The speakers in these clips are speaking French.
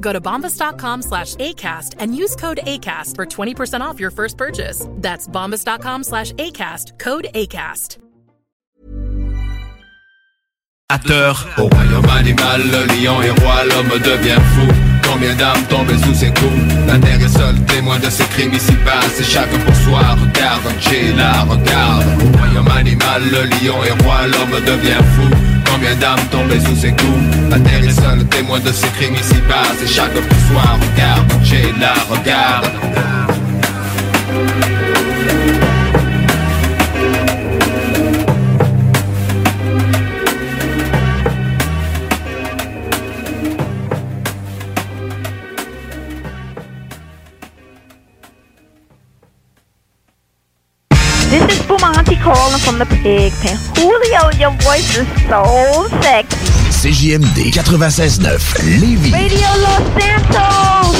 Go to bombas.com slash ACAST and use code ACAST for 20% off your first purchase. That's bombas.com slash ACAST, code ACAST. Au royaume animal, le lion est roi, l'homme devient fou. Combien d'âmes tombent sous ses coups? La terre est seule témoin de ces crimes ici bas C'est chacun pour soi, regarde, la regarde Au royaume animal, le lion est roi, l'homme devient fou Combien d'âmes tombent sous ses coups? La terre est seule témoin de ces crimes ici bas C'est chacun pour soi, regarde, la regarde This is Bumanti calling from the pig pen. Julio, your voice is so sexy. CJMD 96.9 Lévis. Radio Los Santos!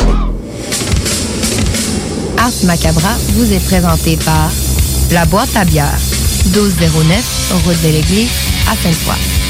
Ars Macabra vous est présenté par La Boîte à bière, 1209, route de l'église, à Sainte-Foy.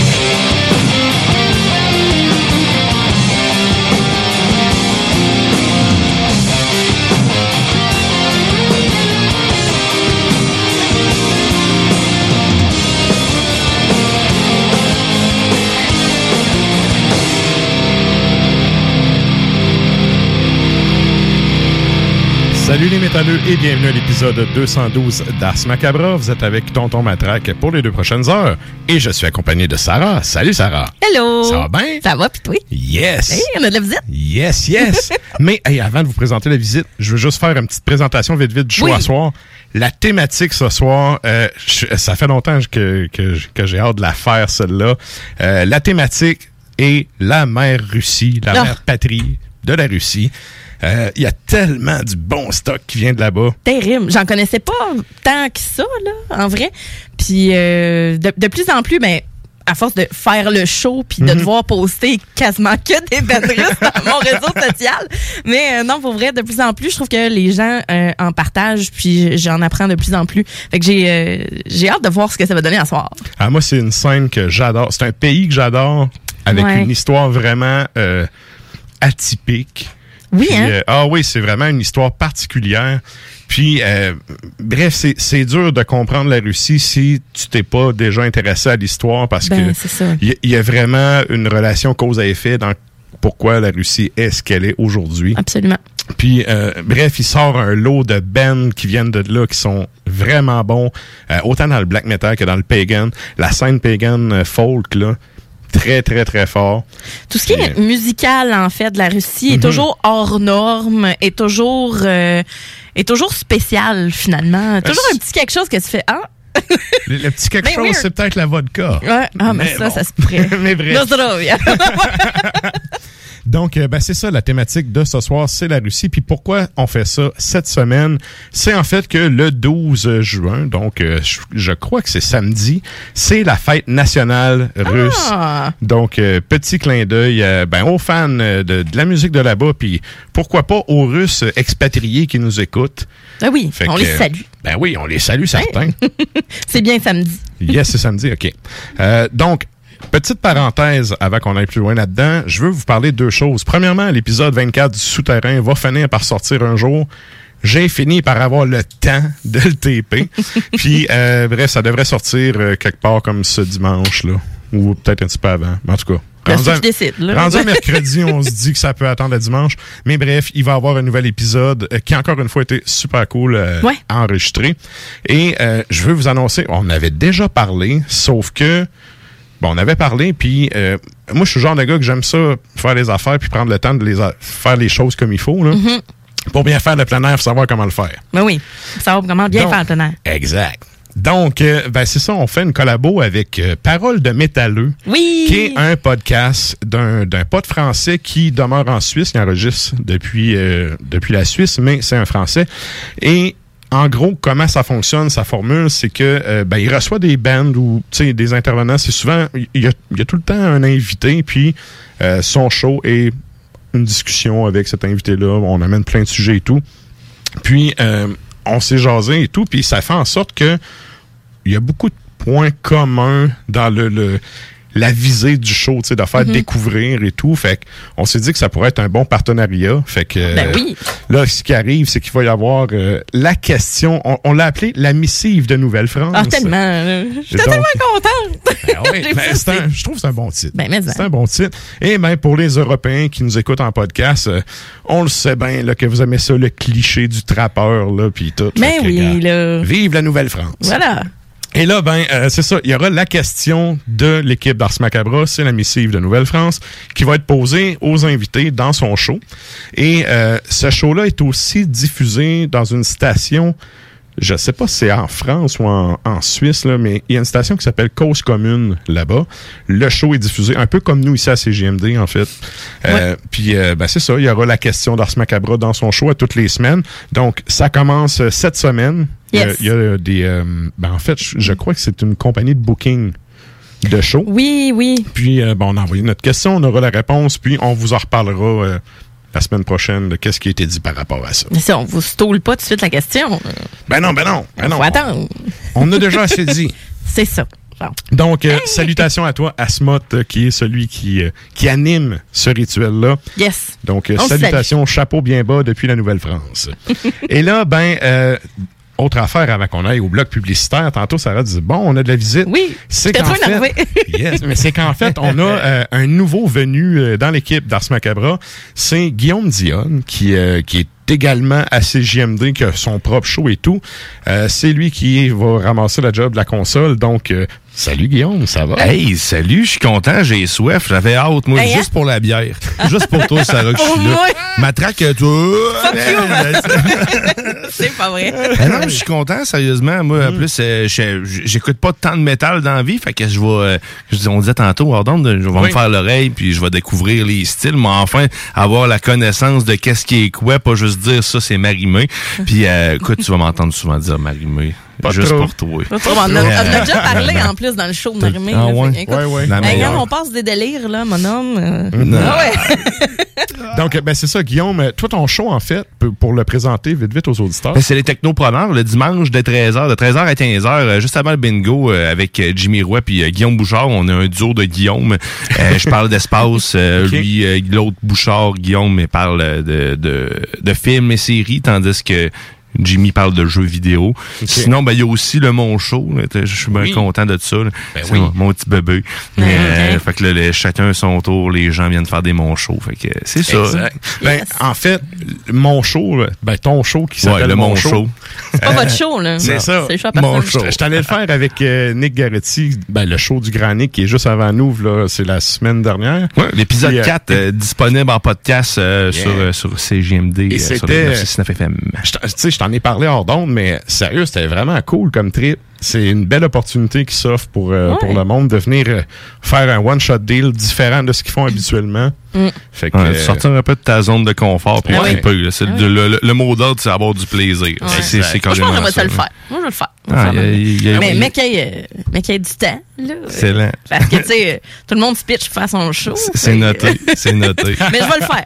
Salut les métalleux et bienvenue à l'épisode 212 d'Ars Macabra. Vous êtes avec Tonton Matraque pour les deux prochaines heures et je suis accompagné de Sarah. Salut Sarah. Hello. Ça va bien? Ça va, pis toi? Yes. Hey, on a de la visite. Yes, yes. Mais hey, avant de vous présenter la visite, je veux juste faire une petite présentation vite vite du show Oui. à soir. La thématique ce soir, euh, je- ça fait longtemps que, que, que j'ai hâte de la faire celle-là. Euh, la thématique est la mère Russie, la Ah. mère patrie de la Russie. Euh, Il y a tellement du bon stock qui vient de là-bas. Terrible. J'en connaissais pas tant que ça, là, en vrai. Puis euh, de, de plus en plus, ben, à force de faire le show puis de Mhm. devoir poster quasiment que des bandes russes dans mon réseau social. Mais euh, non, pour vrai, de plus en plus, je trouve que les gens en partagent puis j'en apprends de plus en plus. Fait que j'ai j'ai hâte de voir ce que ça va donner à soir. Ah, moi, c'est une scène que j'adore. C'est un pays que j'adore, avec Ouais. une histoire vraiment euh, atypique. Oui, Puis, hein? euh, ah oui, c'est vraiment une histoire particulière. Puis, euh, bref, c'est- dur de comprendre la Russie si tu t'es pas déjà intéressé à l'histoire parce Ben, que c'est ça. il y, a- il y a vraiment une relation cause à effet dans pourquoi la Russie est ce qu'elle est aujourd'hui. Absolument. Puis, euh, bref, il sort un lot de bands qui viennent de là, qui sont vraiment bons, euh, autant dans le black metal que dans le pagan. La scène pagan euh, folk, là, très, très, très fort. Tout ce qui est musical, en fait, de la Russie est Mhm. toujours hors norme, est toujours, euh, est toujours spécial, finalement. Toujours un petit quelque chose que tu fais, ah, Le, le petit quelque Ben chose, c'est peut-être la vodka. Ouais. Ah, mais, ça, bon. ça se pourrait. mais bref. Donc, euh, ben, c'est ça la thématique de ce soir, c'est la Russie. Puis pourquoi on fait ça cette semaine? C'est en fait que le 12 juin, donc euh, je, je crois que c'est samedi, c'est la fête nationale russe. Ah. Donc, euh, petit clin d'œil ben, aux fans de, de la musique de là-bas, puis pourquoi pas aux Russes expatriés qui nous écoutent. Ah oui, Fait on que, les salue. Ben oui, on les salue certains. C'est bien samedi. Yes, c'est samedi, OK. Euh, donc, petite parenthèse avant qu'on aille plus loin là-dedans, je veux vous parler de deux choses. Premièrement, l'épisode 24 du Souterrain va finir par sortir un jour. J'ai fini par avoir le temps de le taper. Puis, euh, bref, ça devrait sortir euh, quelque part comme ce dimanche-là. Ou peut-être un petit peu avant. Mais en tout cas. Ben, rendu décide, là. à mercredi, on se dit que ça peut attendre à dimanche. Mais bref, il va y avoir un nouvel épisode euh, qui, encore une fois, été super cool euh, Ouais. à enregistrer. Et euh, je veux vous annoncer, on avait déjà parlé, sauf que Bon, on avait parlé, puis euh, moi, je suis le genre de gars que j'aime ça, faire les affaires, puis prendre le temps de les faire les choses comme il faut. Là. Mm-hmm. Pour bien faire le plein air, faut savoir comment le faire. Ben oui. Savoir comment bien Donc, faire le plein air. Exact. Donc, euh, ben, c'est ça, on fait une collabo avec euh, Parole de métalleux, Oui. qui est un podcast d'un d'un pote français qui demeure en Suisse. Il enregistre depuis, euh, depuis la Suisse, mais c'est un Français. Et en gros, comment ça fonctionne, sa formule, c'est que euh, ben, il reçoit des bands ou des intervenants. C'est souvent, il y, a, tout le temps un invité, puis euh, son show est une discussion avec cet invité-là. On amène plein de sujets et tout. Puis, euh, on s'est jasé et tout, puis ça fait en sorte que il y a beaucoup de points communs dans le- la visée du show, tu sais, de faire Mhm. découvrir et tout. Fait on s'est dit que ça pourrait être un bon partenariat. Fait que Ben oui. là, ce qui arrive, c'est qu'il va y avoir euh, la question. On, on l'a appelé la missive de Nouvelle-France. Ah, tellement. J'étais tellement contente. Ben oui, ben, un- je trouve que c'est un bon titre. Ben. C'est un bon titre. Et ben pour les Européens qui nous écoutent en podcast, euh, on le sait bien là, que vous aimez ça, le cliché du trappeur, là, puis tout. Ben que, oui, là. Vive la Nouvelle-France. Voilà. Et là, ben, euh, c'est ça. Il y aura la question de l'équipe d'Ars Macabra, c'est la missive de Nouvelle-France, qui va être posée aux invités dans son show. Et euh, ce show-là est aussi diffusé dans une station, je sais pas si c'est en France ou en, en Suisse, là, mais il y a une station qui s'appelle Cause Commune là-bas. Le show est diffusé un peu comme nous ici à CGMD, en fait. Euh, Puis, euh, ben, c'est ça. Il y aura la question d'Ars Macabra dans son show à toutes les semaines. Donc, ça commence euh, cette semaine. Il y a- Yes. Il y a des. euh, ben, en fait, je, je crois que c'est une compagnie de booking de show. Oui, oui. Puis, euh, bon, on a envoyé notre question, on aura la réponse, puis on vous en reparlera euh, la semaine prochaine de qu'est-ce qui a été dit par rapport à ça. Mais ça, on vous stole pas tout de suite la question. Ben non, ben non, ben non. Faut attendre. On, on a déjà assez dit. C'est ça. Donc, euh, salutations à toi, Asmot, euh, qui est celui qui, euh, qui anime ce rituel-là. Yes. Donc, salutations, chapeau bien bas depuis la Nouvelle-France. Et là, ben, autre affaire avant qu'on aille au bloc publicitaire. Tantôt, Sarah dit, bon, on a de la visite. Oui. C'est qu'en fait, yes, mais c'est qu'en fait, on a euh, un nouveau venu euh, dans l'équipe d'Ars Macabra. C'est Guillaume Dionne, qui, euh, qui est également à CJMD, qui a son propre show et tout. Euh, c'est lui qui va ramasser la job de la console. Donc, euh, salut Guillaume, ça va? Hey, salut, je suis content, j'ai soif, j'avais hâte, moi, Hey, hein? juste pour la bière. juste pour toi, Sarah, que je suis là. Matraque, toi. C'est pas vrai. Ah non, je suis content, sérieusement. Moi, Mm. en plus, euh, je- j'écoute pas tant de métal dans la vie, fait que je vais, on disait tantôt, Ardon, je vais Oui. me faire l'oreille, puis je vais découvrir les styles, mais enfin, avoir la connaissance de qu'est-ce qui est quoi, pas juste dire ça, c'est marimé. Puis, euh, écoute, tu vas m'entendre souvent dire marimé. Pas juste trop. pour toi. On a, on a déjà parlé en plus dans le show de Marimé. Ah ouais? écoute, Ouais, ouais. Hey, meilleure. regarde, on passe des délires, là, mon homme. euh. Non. Ah ouais. Donc, ben, c'est ça, Guillaume. Toi, ton show, en fait, pour- le présenter vite, vite aux auditeurs. Ben, c'est les technopreneurs le dimanche de 13h, de 13h à 15h, euh, juste avant le bingo euh, avec euh, Jimmy Roy puis euh, Guillaume Bouchard. On a un duo de Guillaume. Euh, je parle d'espace. euh. Lui, euh, l'autre Bouchard, Guillaume, il parle de, de, de films et séries, tandis que Jimmy parle de jeux vidéo. Sinon, ben, il y a aussi le Mon Show. Je suis bien Oui. content de ça. Ben oui. mon, mon petit bébé. Mais, Ouais, euh, fait que là, les- chacun son tour, les gens viennent faire des Mon Show. Fait que c'est ça. Exact. Ben, Yes. en fait, mon show, ben, ton show qui s'appelle Ouais, le Mon Mon Show. Show. C'est pas votre show, là. C'est ça. C'est le show à Mon show. Je t'allais le faire avec euh, Nick Garetti, ben, le show du Grand Nick qui est juste avant nous, là, c'est la semaine dernière. Ouais, l'épisode Puis, euh, 4 euh, disponible en podcast euh, Yeah. sur, euh, sur CGMD Et euh, sur c'était- le 969 FM. Je t'en- ai parlé hors d'onde, mais sérieux, c'était vraiment cool comme trip. C'est une belle opportunité qui s'offre pour, euh, Ouais. pour le monde de venir euh, faire un one-shot deal différent de ce qu'ils font habituellement. Mm. Fait que, Ouais, euh, sortir un peu de ta zone de confort puis Ah ouais. là. C'est Ah le, le- le mot d'ordre, c'est avoir du plaisir. Ouais. C'est- C'est Moi, je pense qu'on va ça, te le faire. Moi, je vais le faire. Ah, il y a- y a- mais, mais qu'il y, ait, mais qu'il y ait du temps, là. Excellent. Parce que, tu sais, tout le monde se pitch pour faire son show. C'est noté, c'est noté. mais je vais le faire.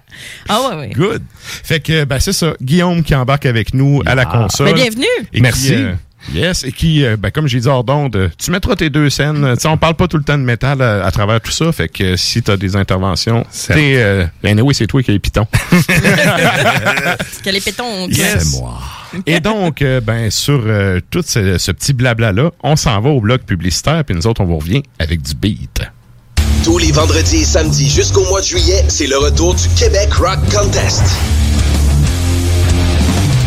Ah ouais, ouais. Good. Fait que, ben, c'est ça. Guillaume qui embarque avec nous à la console. Ben, bienvenue. Et Merci. qui, euh, yes. Et qui, euh, ben, comme j'ai dit hors d'onde, euh, tu mettras tes deux scènes. Tu sais, on parle pas tout le temps de métal à, à travers tout ça. Fait que euh, si t'as des interventions, t'es, euh, anyway, c'est toi qui as les pitons. Que les pétons. Yes. Et donc, euh, ben, sur euh, tout ce, ce petit blabla-là, on s'en va au bloc publicitaire, puis nous autres, on vous revient avec du beat. Tous les vendredis et samedis jusqu'au mois de juillet, c'est le retour du Québec Rock Contest.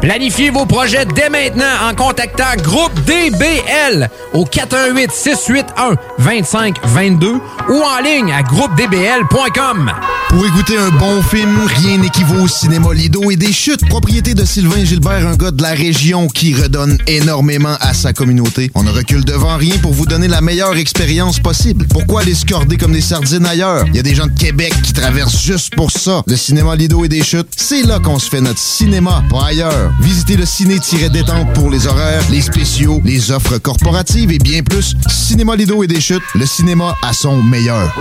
Planifiez vos projets dès maintenant en contactant Groupe DBL au 418 681 2522 ou en ligne à groupedbl.com. Pour écouter un bon film, rien n'équivaut au cinéma Lido et des chutes, propriété de Sylvain Gilbert, un gars de la région qui redonne énormément à sa communauté. On ne recule devant rien pour vous donner la meilleure expérience possible. Pourquoi aller se corder comme des sardines ailleurs? Il y a des gens de Québec qui traversent juste pour ça. Le cinéma Lido et des chutes, c'est là qu'on se fait notre cinéma, pas ailleurs. Visitez le ciné-détente pour les horaires, les spéciaux, les offres corporatives et bien plus. Cinéma Lido et des chutes, le cinéma à son meilleur.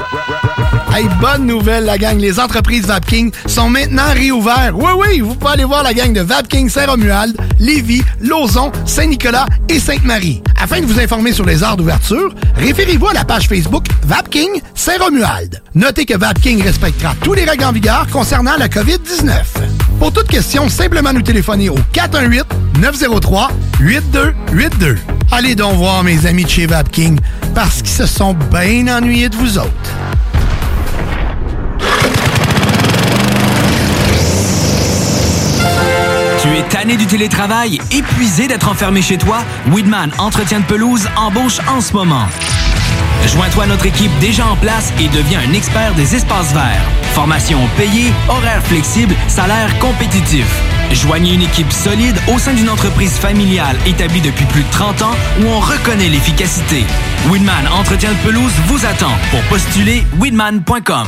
Hey, bonne nouvelle, la gang. Les entreprises Vapking sont maintenant réouvertes. Oui, oui, vous pouvez aller voir la gang de Vapking Saint-Romuald, Lévis, Lauson, Saint-Nicolas et Sainte-Marie. Afin de vous informer sur les heures d'ouverture, référez-vous à la page Facebook Vapking Saint-Romuald. Notez que Vapking respectera tous les règles en vigueur concernant la COVID-19. Pour toute question, simplement nous téléphoner au 418-903-8282. Allez donc voir mes amis de chez Vapking parce qu'ils se sont bien ennuyés de vous autres. Tu es tanné du télétravail, épuisé d'être enfermé chez toi? Weedman Entretien de pelouse embauche en ce moment. Joins-toi à notre équipe déjà en place et deviens un expert des espaces verts. Formation payée, horaire flexible, salaire compétitif. Joignez une équipe solide au sein d'une entreprise familiale établie depuis plus de 30 ans où on reconnaît l'efficacité. Weedman Entretien de pelouse vous attend pour postuler weedman.com.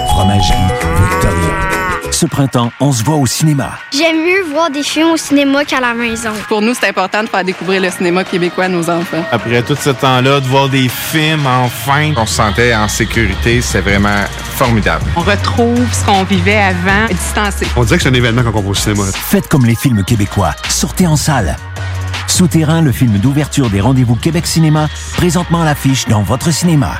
Fromagerie Victoria. Ce printemps, on se voit au cinéma. J'aime mieux voir des films au cinéma qu'à la maison. Pour nous, c'est important de faire découvrir le cinéma québécois à nos enfants. Après tout ce temps-là, de voir des films, enfin, on se sentait en sécurité, c'est vraiment formidable. On retrouve ce qu'on vivait avant, distancé. On dirait que c'est un événement quand on va au cinéma. Faites comme les films québécois. Sortez en salle. Souterrain, le film d'ouverture des rendez-vous Québec Cinéma, présentement à l'affiche dans votre cinéma.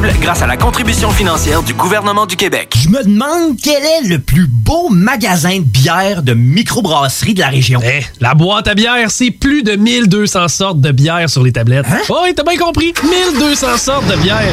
grâce à la contribution financière du gouvernement du Québec. Je me demande quel est le plus beau magasin de bière de microbrasserie de la région. Eh, la boîte à bière, c'est plus de 1200 sortes de bière sur les tablettes. Hein? Oh, oui, t'as bien compris. 1200 sortes de bière.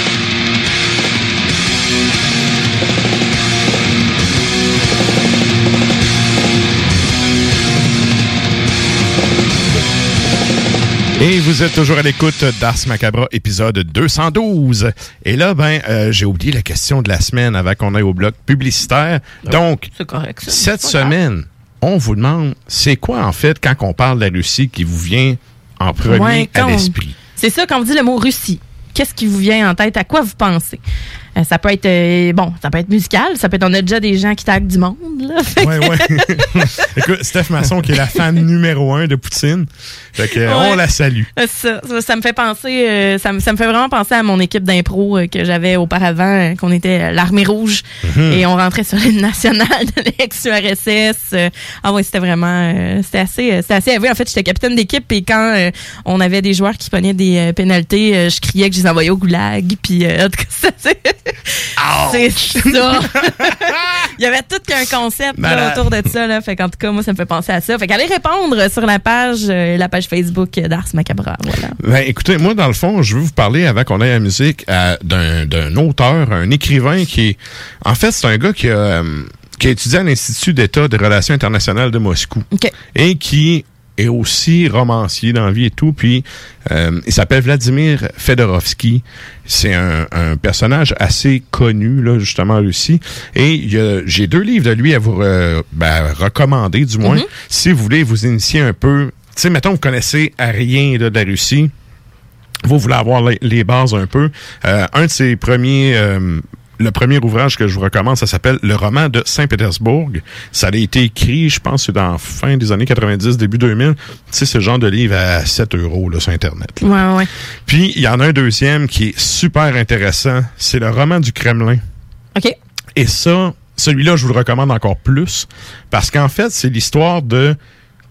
Et vous êtes toujours à l'écoute d'Ars Macabra, épisode 212. Et là, ben, euh, j'ai oublié la question de la semaine avant qu'on aille au bloc publicitaire. Donc, correct. ça. cette grave. semaine, on vous demande, c'est quoi en fait, quand on parle de la Russie, qui vous vient en premier Ouais, à on- l'esprit? C'est ça, quand vous dit le mot Russie, qu'est-ce qui vous vient en tête? À quoi vous pensez? Euh, ça peut être, euh, bon, ça peut être musical, ça peut être, on a déjà des gens qui taguent du monde, là. Fait que- Ouais, ouais. Écoute, Steph Masson, qui est la fan numéro un de Poutine. Fait que, euh, on la salue. Ça, ça, ça me fait penser, euh, ça, me, ça me fait vraiment penser à mon équipe d'impro que j'avais auparavant, qu'on était l'armée rouge Mhm. et on rentrait sur l'île nationale de l'ex-URSS. ah ouais, c'était vraiment, c'était assez, c'était assez. En fait, j'étais capitaine d'équipe et quand on avait des joueurs qui prenaient des pénalités, je criais que je les envoyais au goulag. Puis euh, en tout cas, ça, c'est ça. Il y avait tout qu'un concept là, autour de ça. Là. Fait qu'en tout cas, moi, ça me fait penser à ça. Fait qu'allez répondre sur la page, euh, la page Facebook d'Ars Macabra. Voilà. Ben, écoutez, moi, dans le fond, je veux vous parler, avant qu'on aille à la musique, d'un auteur, un écrivain qui. En fait, c'est un gars qui a, euh, qui a étudié à l'Institut d'État des relations internationales de Moscou. Et qui est aussi romancier dans la vie et tout. Puis, euh, il s'appelle Vladimir Fedorovski. C'est un, un personnage assez connu, là, justement, en Russie. Et j'ai deux livres de lui à vous ben, recommander, du moins, Mhm. si vous voulez vous initier un peu. Tu sais, mettons, vous connaissez à rien là, de la Russie vous voulez avoir les, les bases un peu. Euh, un de ses premiers, euh, le premier ouvrage que je vous recommande, ça s'appelle Le roman de Saint-Pétersbourg. Ça a été écrit, je pense, c'est dans la fin des années 90, début 2000. Tu sais, ce genre de livre à 7 euros là, sur Internet. là. Ouais, ouais. Puis, il y en a un deuxième qui est super intéressant. C'est le roman du Kremlin. OK. Et ça, celui-là, je vous le recommande encore plus parce qu'en fait, c'est l'histoire de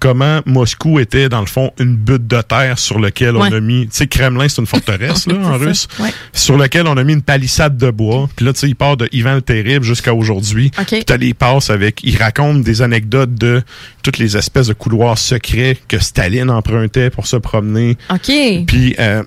comment Moscou était, dans le fond, une butte de terre sur laquelle on a mis... Tu sais, Kremlin, c'est une forteresse, là, en russe, ouais. sur laquelle on a mis une palissade de bois. Puis là, tu sais, il part de Ivan le Terrible jusqu'à aujourd'hui. OK. Puis t'as les passes avec... Il raconte des anecdotes de toutes les espèces de couloirs secrets que Staline empruntait pour se promener. OK. Puis... euh,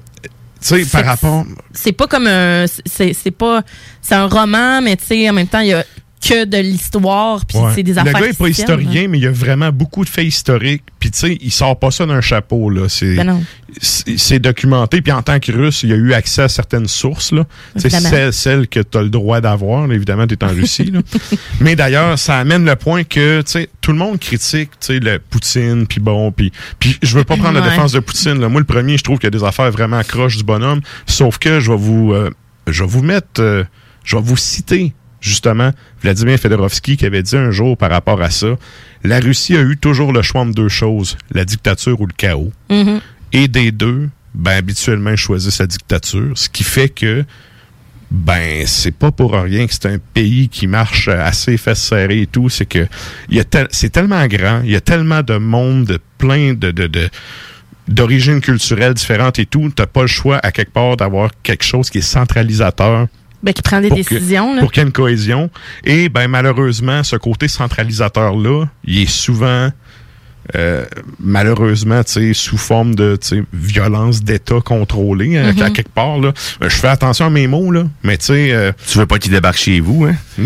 tu sais, par rapport... C'est pas comme un. C'est c'est pas. C'est un roman, mais tu sais, en même temps, il y a que de l'histoire, puis Ouais. c'est des Le affaires. gars est pas historien, mais il y a vraiment beaucoup de faits historiques. Puis tu sais, il sort pas ça d'un chapeau là. C'est Ben c'est documenté. Puis en tant que Russe, il a eu accès à certaines sources là. C'est celles, celles que tu as le droit d'avoir. Évidemment, tu es en Russie. là. mais d'ailleurs, ça amène le point que tu sais, tout le monde critique tu sais, le Poutine. Puis bon, puis puis je veux pas prendre la défense de Poutine. là. Moi, le premier, je trouve qu'il y a des affaires vraiment croches du bonhomme. Sauf que je vais vous euh, je vais vous mettre, euh, je vais vous citer justement Vladimir Fedorovski qui avait dit un jour par rapport à ça, la Russie a eu toujours le choix entre deux choses, la dictature ou le chaos. Mhm. Et des deux, ben habituellement ils choisissent la dictature, ce qui fait que ben c'est pas pour rien que c'est un pays qui marche assez fesses serrées et tout, c'est que il y a tel- c'est tellement grand, il y a tellement de monde, de plein de, de, de d'origines culturelles différentes et tout, t'as pas le choix à quelque part d'avoir quelque chose qui est centralisateur Ben, qui prend des pour que- décisions. là. pour qu'il y ait une cohésion. Et ben malheureusement, ce côté centralisateur-là, il est souvent euh, malheureusement, tu sais, sous forme de violence d'État contrôlée, hein, Mhm. à quelque part. Là. Euh, Je fais attention à mes mots, là, mais tu sais... euh, Tu veux pas qu'il débarque chez vous, hein?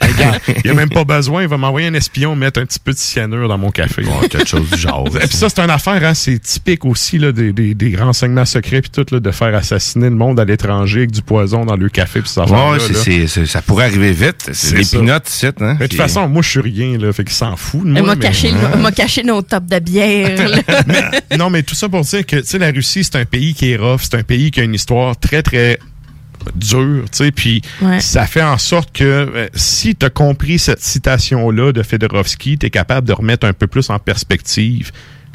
Il a même pas besoin. Il va m'envoyer un espion mettre un petit peu de cyanure dans mon café. quelque chose du genre. Et puis ça, c'est une affaire, hein, c'est typique aussi là, des, des, des renseignements secrets puis tout, là, de faire assassiner le monde à l'étranger avec du poison dans le café puis ça. Ouais, c'est- c'est- c'est- ça pourrait arriver vite. C'est des pinottes, ici, hein? Mais de toute façon, moi, je suis rien, là, fait qu'il s'en fout de moi. Elle m'a caché, nos tops de bière. Mais- non, mais tout ça pour dire que, tu sais, la Russie, c'est un pays qui est rough, c'est un pays qui a une histoire très, très dure, tu sais, puis Ouais. ça fait en sorte que euh, si tu as compris cette citation-là de Fedorovski, tu es capable de remettre un peu plus en perspective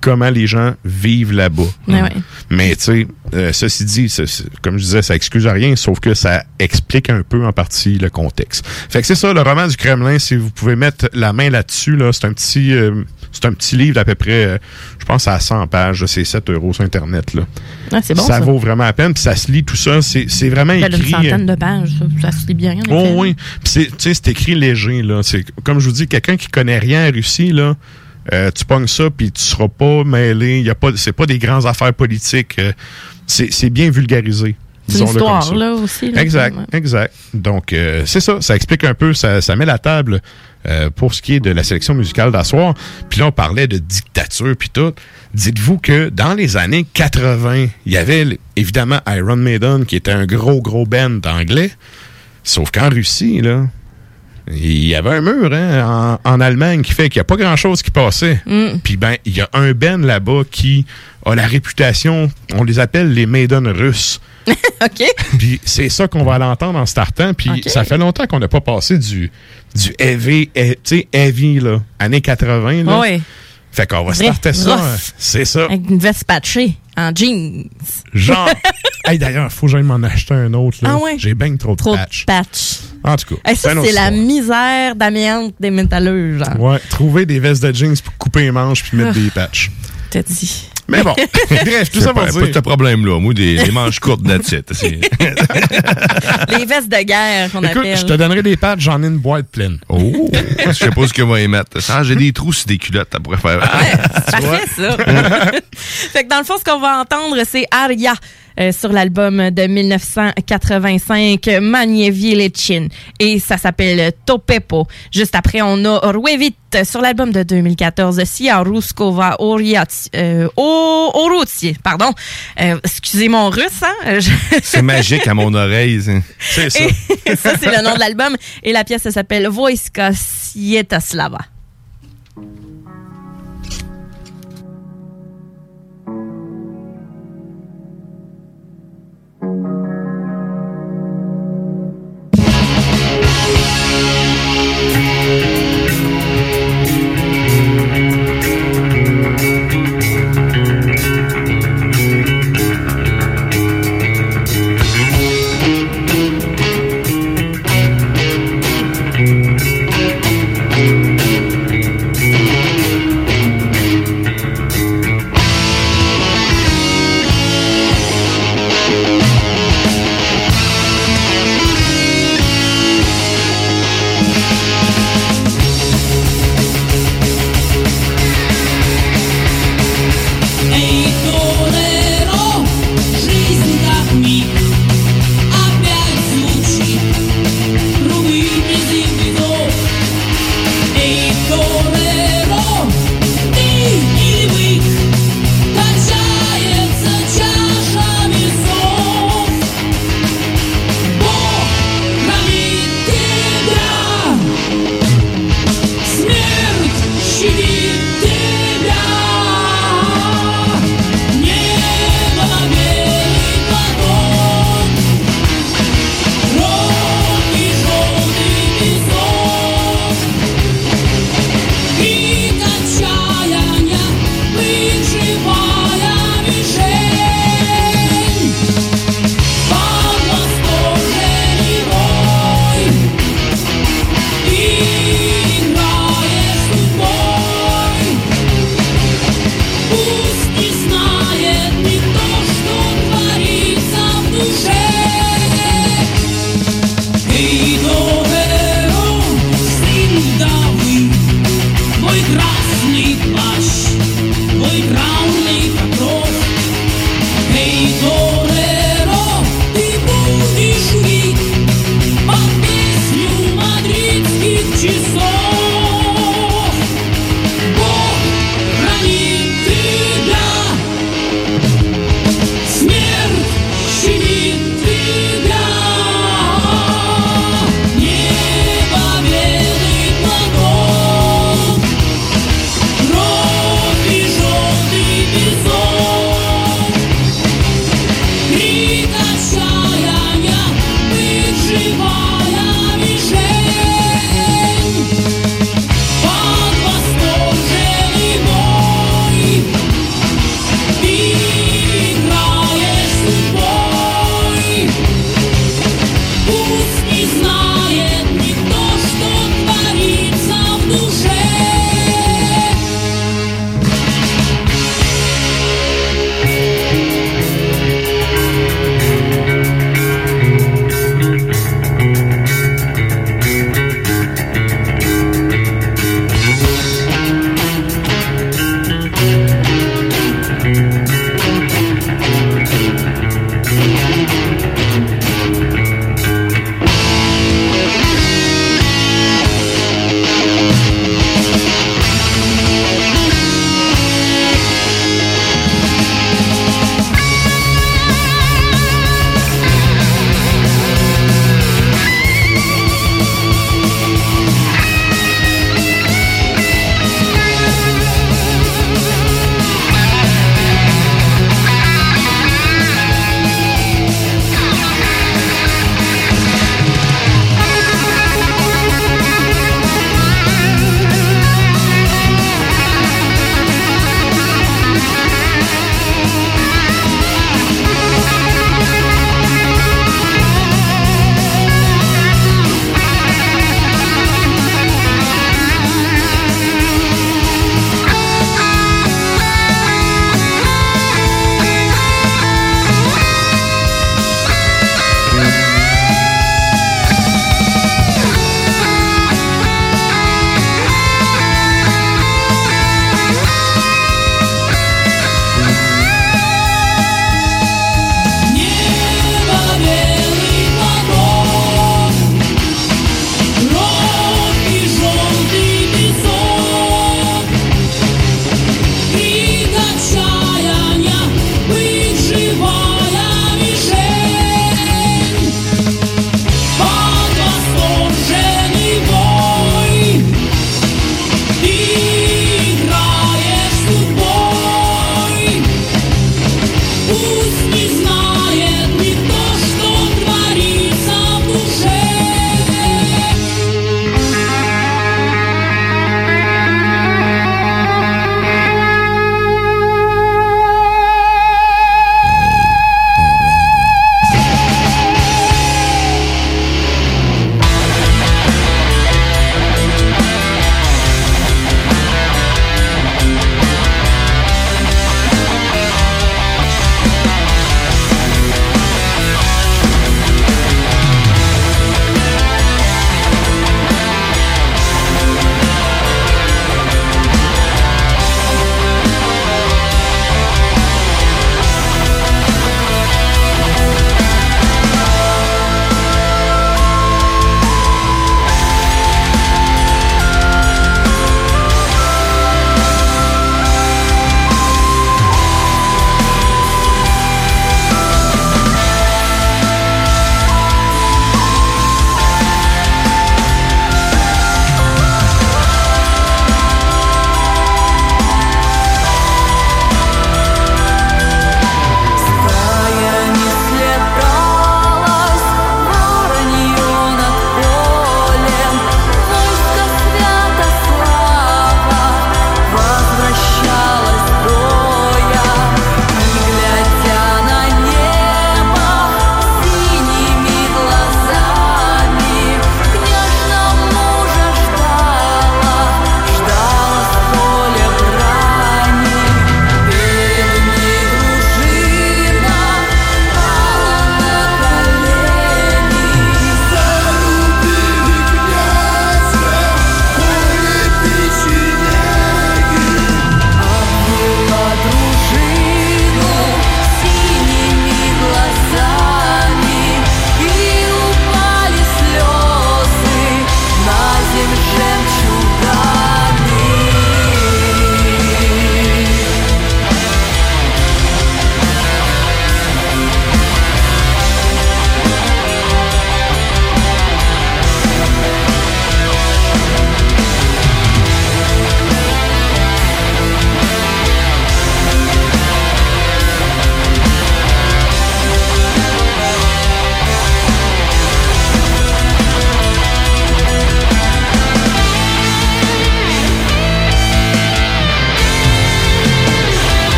comment les gens vivent là-bas. Ouais, ouais. Mais tu sais, euh, ceci dit, comme je disais, ça excuse rien, sauf que ça explique un peu en partie le contexte. Fait que c'est ça, le roman du Kremlin, si vous pouvez mettre la main là-dessus, là, c'est un petit euh, c'est un petit livre d'à peu près, euh, je pense à 100 pages, c'est 7 euros sur Internet. Là. Ah, c'est bon, ça, ça. vaut vraiment la peine, puis ça se lit tout ça, c'est vraiment une écrit... centaine de pages, ça, ça se lit bien. en Oh oui. Puis c'est, tu sais, c'est écrit léger, là. Comme je vous dis, quelqu'un qui connaît rien à Russie, là, euh, tu pognes ça, puis tu seras pas mêlé. Y a pas, c'est pas des grandes affaires politiques. euh, c'est, bien vulgarisé. C'est une histoire, là, aussi. là. Exact, exact. Donc, euh, c'est ça. Ça explique un peu, ça, ça met la table euh, pour ce qui est de la sélection musicale d'asseoir. Puis là, on parlait de dictature, puis tout. Dites-vous que dans les années 80, il y avait évidemment Iron Maiden, qui était un gros, gros band anglais. Sauf qu'en Russie, là, il y avait un mur hein, en, en Allemagne qui fait qu'il n'y a pas grand-chose qui passait. Mm. Puis ben, il y a un band là-bas qui a la réputation, on les appelle les Maiden russes. OK. Puis c'est ça qu'on va l'entendre en startant. Puis ça fait longtemps qu'on n'a pas passé du, du heavy, eh, tu sais, heavy, là, années 80. Là. Ouais. Fait qu'on va starter ça. euh, C'est ça. Avec une veste patchée, en jeans. Genre. hey, d'ailleurs, faut que j'aille m'en acheter un autre. Là. Ah ouais? J'ai bien trop de Trop de patch. patch. En tout cas. Hey, ça, c'est la misère d'amiante des métalleux, genre. Ouais, trouver des vestes de jeans pour couper les manches puis mettre Ah. des patchs. T'as dit. Mais bon, bref, tout C'est ça pas, pour pas dire. ce problème-là. Moi, des, des manches courtes d'attitude. C'est- Les vestes de guerre qu'on Écoute, appelle. je te donnerai des patchs, j'en ai une boîte pleine. Oh! Je sais pas ce que va y mettre. Ah, j'ai des trous sur des culottes, ça pourrait faire. Parfait, ça. fait que dans le fond, ce qu'on va entendre, c'est Aria. Euh, sur l'album de 1985 Manievi Lechin et ça s'appelle Topepo. Juste après, on a Ruevit sur l'album de 2014 Sia Ruskova euh, pardon. Euh, excusez mon russe, hein? Je- C'est magique à mon oreille. C'est ça. Et ça, c'est le nom de l'album. Et la pièce, elle s'appelle Voiska Sietaslava.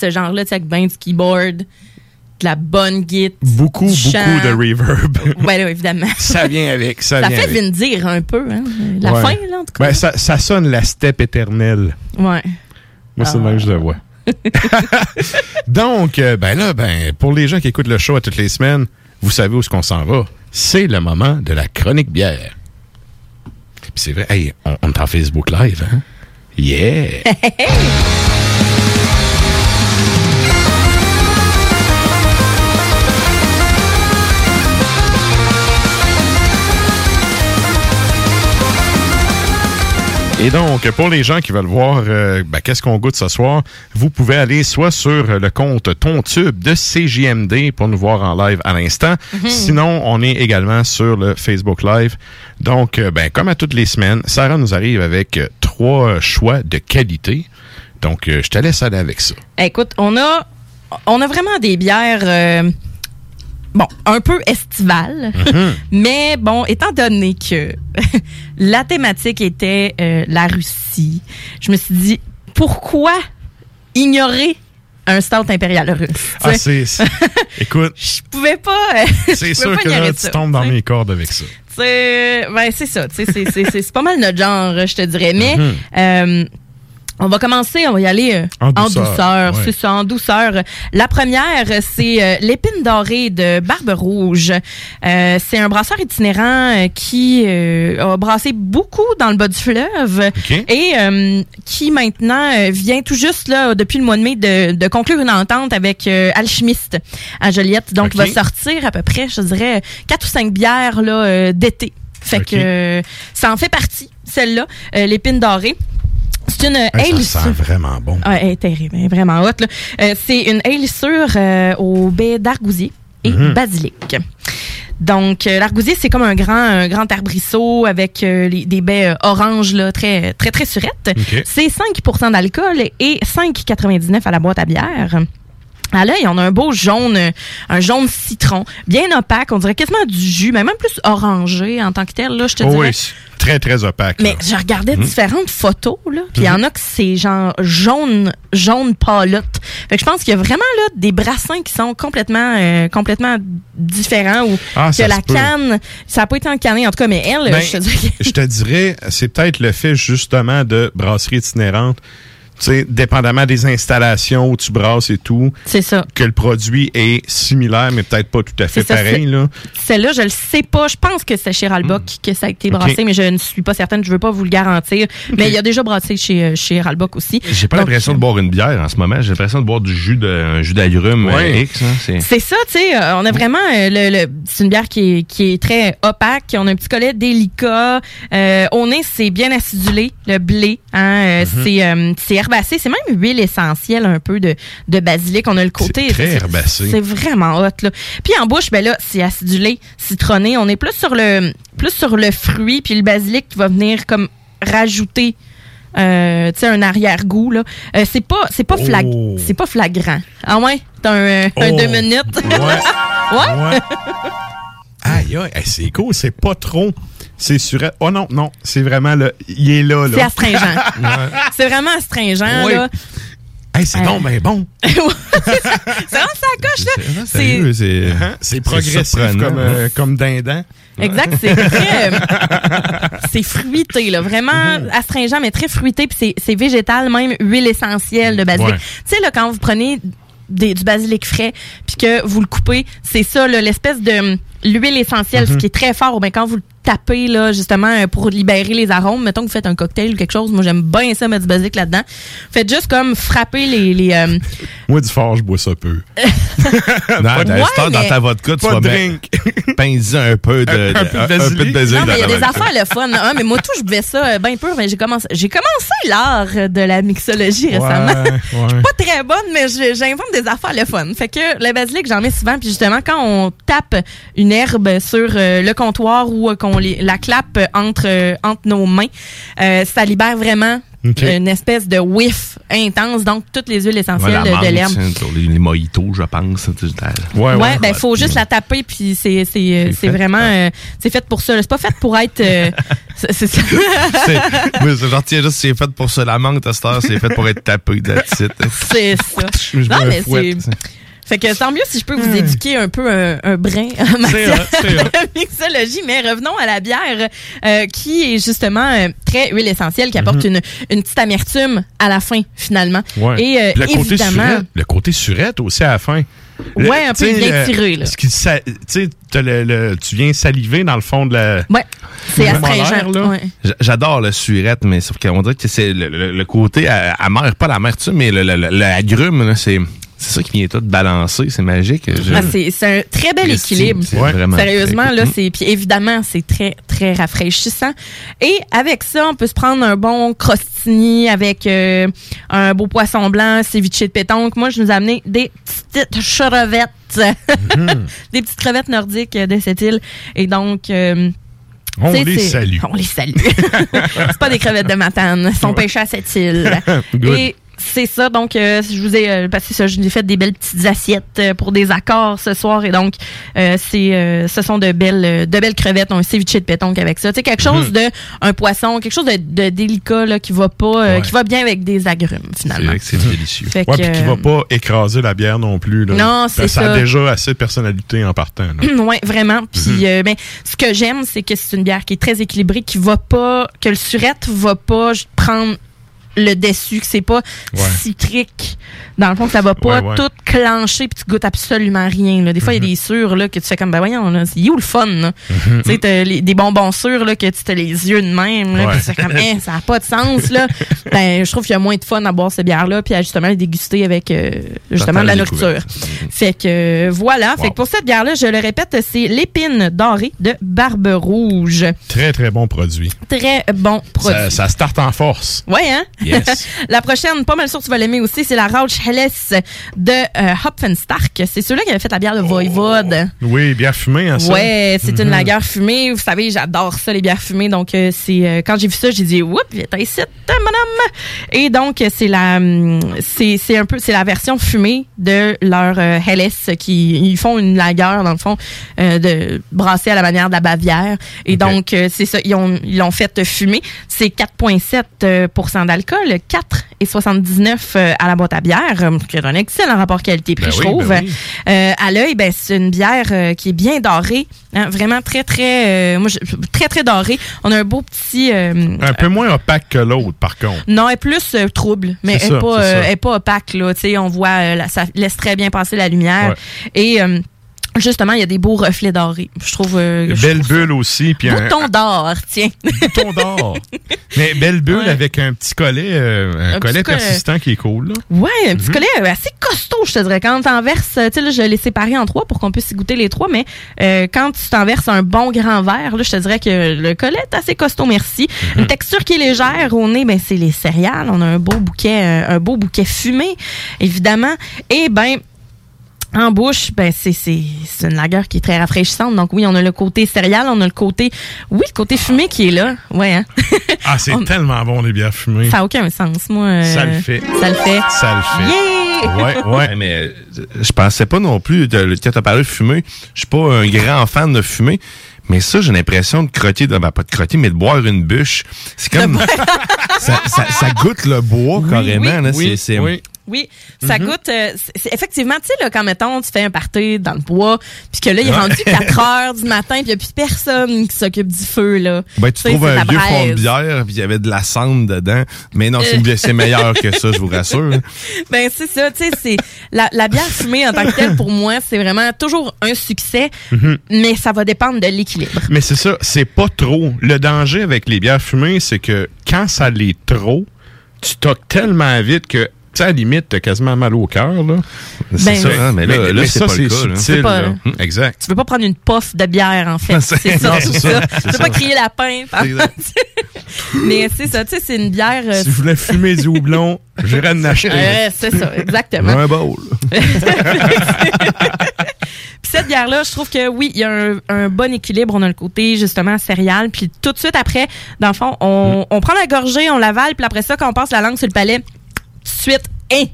Ce, genre-là, tu sais, avec ben du keyboard, de la bonne guitare. Beaucoup, du beaucoup chant. de reverb. Ouais, là, évidemment. ça vient avec, ça, Ça vient fait avec. Vindir un peu, hein? La Ouais. fin, là, en tout cas. Ben, ça, ça sonne la steppe éternelle. Ouais. Moi, c'est le même que je le vois. Donc, euh, ben là, ben, pour les gens qui écoutent le show à toutes les semaines, vous savez où est-ce qu'on s'en va. C'est le moment de la chronique bière. Puis c'est vrai, hey, on, on est en Facebook Live, hein? Yeah! Et donc, pour les gens qui veulent voir euh, ben, qu'est-ce qu'on goûte ce soir, vous pouvez aller soit sur le compte TonTube de CJMD pour nous voir en live à l'instant. Sinon, on est également sur le Facebook Live. Donc, euh, ben, comme à toutes les semaines, Sarah nous arrive avec euh, trois choix de qualité. Donc, je te laisse aller avec ça. Écoute, on a, on a vraiment des bières, bon, un peu estivales. Mhm. Mais bon, étant donné que la thématique était euh, la Russie, je me suis dit, pourquoi ignorer un stout impérial russe? Ah, c'est... Écoute, Je pouvais pas. euh, c'est sûr pas que là, tu tombes dans mes cordes avec ça. C'est ben, c'est ça. tu sais, C'est c'est- c'est- c'est pas mal notre genre, je te dirais. Mais Mhm. euh, on va commencer, on va y aller euh, En en douceur, douceur. ouais. C'est ça, en douceur. La première, c'est euh, l'épine dorée de Barbe Rouge. Euh, c'est un brasseur itinérant qui a brassé beaucoup dans le bas du fleuve et qui maintenant vient tout juste, là, depuis le mois de mai, de, de conclure une entente avec Alchimiste à Joliette. Donc, Ok. va sortir à peu près, je dirais, quatre ou cinq bières là, d'été. Fait que ça en fait partie, celle-là, l'épine dorée. C'est une ça sent vraiment bon. Ouais, elle est terrible, elle est vraiment. Euh, c'est une ale sûre euh, au baie d'argousier et Mhm. basilic. Donc, euh, l'argousier, c'est comme un grand, un grand arbrisseau avec euh, les- des baies euh, oranges là, très, très, très surettes. Ok. C'est 5% d'alcool et 5,99 à la boîte à bière. À l'œil, on a un beau jaune, euh, un jaune citron, bien opaque, on dirait quasiment du jus, mais même plus orangé en tant que tel, là, je te Oh dirais. oui, très, très opaque. Mais là. je regardais Mhm. différentes photos, là, puis il y en a que c'est genre jaune, jaune palotte. Fait que je pense qu'il y a vraiment là des brassins qui sont complètement, euh, complètement différents ou Ah, que la peut. canne, ça a pas été encanné en tout cas, mais elle, Ben, je te dirais. je te dirais, c'est peut-être le fait justement de brasserie itinérante. Tu sais, dépendamment des installations où tu brasses et tout. C'est ça. Que le produit est similaire, mais peut-être pas tout à fait ça, pareil, là. Celle-là, je le sais pas. Je pense que c'est chez Ralbock que ça a été Hmm. Brassé, mais je ne suis pas certaine. Je veux pas vous le garantir. Mais il y a déjà brassé chez, euh, chez Ralbock aussi. J'ai pas l'impression de boire une bière en ce moment. J'ai l'impression de boire du jus de, un jus d'agrumes euh, Ouais. X. hein. C'est- ça, tu sais, euh, on a vraiment le, le- c'est une bière qui est, qui est très opaque, on a un petit collet délicat, euh, au nez c'est bien acidulé, le blé, hein, Mhm. c'est euh, c'est herbacé, c'est même huile essentielle un peu de, de basilic, on a le côté C'est très herbacé. C'est vraiment hot là. Puis en bouche ben là, c'est acidulé, citronné, on est plus sur le plus sur le fruit puis le basilic qui va venir comme rajouter euh, tu sais un arrière-goût là. Euh, c'est pas c'est pas flag Oh. c'est pas flagrant. Ah ouais, t'as un, un Oh. deux minutes. Ouais. Aïe, aïe, hey, c'est cool, c'est pas trop. C'est sur. Oh non, non, c'est vraiment le. Il est là, là. C'est astringent. Ouais. C'est vraiment astringent, Oui. là. Hey, c'est Euh. donc ben bon. c'est vraiment ça coche, là. C'est Hein? C'est progressif comme, euh, comme dindin. Exact, c'est très. euh, c'est fruité, là. Vraiment astringent, mais très fruité. Puis c'est- c'est végétal, même huile essentielle de basilic. Ouais. Tu sais, là, quand vous prenez des- du basilic frais, puis que vous le coupez, c'est ça, là, l'espèce de. L'huile essentielle, ce Mhm. qui est très fort, ben, quand vous le tapez, là, justement, pour libérer les arômes, mettons que vous faites un cocktail ou quelque chose, moi, j'aime bien ça, mettre du basilic là-dedans. Faites juste comme frapper les. les euh, Moi, du fort, je bois ça peu. Non, cette heure, dans mais- ta vodka, tu vas de mettre un peu de, Un- un peu de basilic. Non, mais il y a des affaires le fun. Hein, mais moi, tout, je buvais ça euh, bien pur. Mais j'ai commencé, j'ai commencé l'art de la mixologie récemment. Ouais, ouais. Pas très bonne, mais j'invente des affaires le fun. Fait que le basilic, j'en mets souvent. Puis justement, quand on tape une herbe sur euh, le comptoir ou euh, qu'on la clappe entre, euh, entre nos mains, euh, ça libère vraiment une espèce de whiff intense. Donc, toutes les huiles essentielles Ouais, la de l'herbe. les, les mojitos, je pense. tu sais, Ouais, Ouais, ben faut juste la taper puis c'est c'est c'est fait, vraiment euh, c'est fait pour ça. C'est pas fait pour être euh, c'est ça. C'est- oui, c'est genre, tiens, juste, c'est fait pour ça. La menthe, à cette heure, c'est fait pour être tapé, that's it. c'est ça. Je me Non mais fouette. c'est fait que tant mieux si je peux vous éduquer un peu un, un brin en matière de mixologie. Mais revenons à la bière euh, qui est justement euh, très huile essentielle, qui apporte une, une petite amertume à la fin finalement. Ouais. Et euh, le côté évidemment, surette, le côté surette aussi à la fin. Le- Ouais, un peu bien le- tiré, là. le- le- tu viens saliver dans le fond de la. ouais, c'est astringent. ouais. J'adore le surette, mais sauf qu'on dirait que c'est le, côté amer, pas l'amertume, mais l'agrume, c'est, c'est ça qui vient tout balancer, c'est magique. Je- Ah, c'est un très bel équilibre. Ouais. Sérieusement, très là, c'est. Puis évidemment, c'est très, très rafraîchissant. Et avec ça, on peut se prendre un bon crostini avec euh, un beau poisson blanc, ceviche de pétanque. Moi, je nous ai amené des petites crevettes. des petites crevettes nordiques de cette île. Et donc. euh, On les salue. On les salue. c'est pas des crevettes de matane. Elles sont pêchées à cette île. Good. Et c'est ça. Donc, euh, je vous ai, euh, que ça, je vous ai fait des belles petites assiettes euh, pour des accords ce soir. Et donc, euh, c'est, euh, ce sont de belles, euh, de belles crevettes, un ceviche de pétonque avec ça. Tu sais, quelque chose Mhm. de, un poisson, quelque chose de, de délicat, là, qui va pas, euh, Ouais. qui va bien avec des agrumes, c'est finalement. vrai que c'est délicieux. Fait Ouais, que, puis qui va pas écraser la bière non plus. Là. Non, c'est Ça ça. a déjà assez de personnalité en partant. là. Ouais, vraiment. Puis, euh, ben, ce que j'aime, c'est que c'est une bière qui est très équilibrée, qui va pas, que le surette va pas prendre le dessus, que c'est pas Ouais. citrique. Dans le fond, ça va pas Ouais, ouais. tout clencher puis tu goûtes absolument rien. Là. Des fois, il y a des sûrs là, que tu fais comme, ben voyons, c'est où le fun? Mhm. Tu sais, t'as les- des bonbons sûrs là, que tu as les yeux de même. Là, Ouais. tu fais comme, Hein, ça n'a pas de sens. Là. ben, je trouve qu'il y a moins de fun à boire ces bières-là puis à justement les déguster avec euh, justement de la nourriture. découverte. Fait que euh, voilà. Fait que pour cette bière-là, je le répète, c'est l'épine dorée de Barbe Rouge. Très, très bon produit. Très bon produit. Ça, ça starte en force. Ouais, hein? Yes. la prochaine, pas mal sûr que tu vas l'aimer aussi, c'est la Rauch Helles de euh, Hopfenstark. C'est celui-là qui avait fait la bière de Voivode. Oui, bière fumée, hein, ça? Ouais, c'est une Mhm. lagueur fumée. Vous savez, j'adore ça, les bières fumées. Donc, euh, c'est euh, quand j'ai vu ça, j'ai dit, oups, viens ici, madame. Et donc, c'est la, hum, c'est c'est un peu, c'est la version fumée de leur euh, Helles qui ils font une lagueur dans le fond euh, de brassée à la manière de la Bavière. Et donc, c'est ça, ils ont ils l'ont fait fumer. C'est 4,7 euh, pourcent d'alcool, 4 et 79 euh, à la boîte à bière, euh, qui est un excellent rapport qualité-prix, Ben je oui, trouve. ben oui. Euh, à l'œil, ben, c'est une bière euh, qui est bien dorée, hein, vraiment très très, euh, moi, je- très très dorée. On a un beau petit. euh, Un peu moins opaque que l'autre, par contre. non, elle est plus trouble, mais C'est elle n'est pas, est opaque là. Tu sais, on voit, ça laisse très bien passer la lumière et euh, Justement, il y a des beaux reflets dorés. Je trouve. euh, je Belle bulle aussi. Puis un, Bouton d'or, tiens. bouton d'or. Mais belle bulle avec un petit collet, euh, un, Un collet persistant qui est cool. Là. Ouais, un petit Mhm. collet euh, assez costaud, je te dirais. Quand t'en verses, tu sais, là, je l'ai séparé en trois pour qu'on puisse y goûter les trois, mais euh, quand tu t'en verses un bon grand verre, là, je te dirais que le collet est assez costaud, merci. Mhm. Une texture qui est légère au nez, ben, c'est les céréales. On a un beau bouquet, euh, un beau bouquet fumé, évidemment. Et ben, en bouche, ben c'est c'est c'est une lagueur qui est très rafraîchissante. Donc oui, on a le côté céréales, on a le côté oui, le côté fumé qui est là. Ouais. Hein? Ah, c'est On- tellement bon, les bières fumées. Ça a aucun sens, moi. euh, Ça le fait. Ça le fait. Ça le fait. Yeah! Ouais, ouais. mais euh, je pensais pas non plus, de, quand t'as parlé de fumer, je suis pas un grand fan de fumer. Mais ça, j'ai l'impression de crotter, de, ben, pas de crotter, mais de boire une bûche. C'est comme. ça, ça, ça goûte le bois carrément. oui, là. oui, c'est, c'est- oui. Ça Mhm. goûte. euh, effectivement, tu sais, quand mettons, tu fais un party dans le bois, puis que là, il est rendu 4 heures du matin, puis il n'y a plus personne qui s'occupe du feu, là. Ben, tu trouves un vieux fond de bière, puis il y avait de la cendre dedans. Mais non, c'est, meilleur que ça, je vous rassure. Ben, c'est ça, tu sais, c'est. La, la bière fumée en tant que telle, pour moi, c'est vraiment toujours un succès, Mhm. mais ça va dépendre de l'équilibre. Mais c'est ça, c'est pas trop. Le danger avec les bières fumées, c'est que quand ça l'est trop, tu toques tellement vite que, sais, à la limite, t'as quasiment mal au cœur, là. C'est Ben, ça, hein, mais là, là, c'est ça, pas le cas. là. subtil, C'est pas- là. Hum, Exact. Tu veux pas prendre une puff de bière, en fait. C'est- C'est ça, non, c'est c'est ça. ça, Tu ça. pas crier par- Exact. mais c'est ça, tu sais, c'est une bière. euh, Si je voulais fumer du houblon, j'irais en acheter. Ouais, c'est ça, exactement. Un bowl. Puis cette bière-là, je trouve que oui, il y a un, un bon équilibre. On a le côté justement céréales. Puis tout de suite après, dans le fond, on, on prend la gorgée, on l'avale. Puis après ça, quand on passe la langue sur le palais, suite, hein,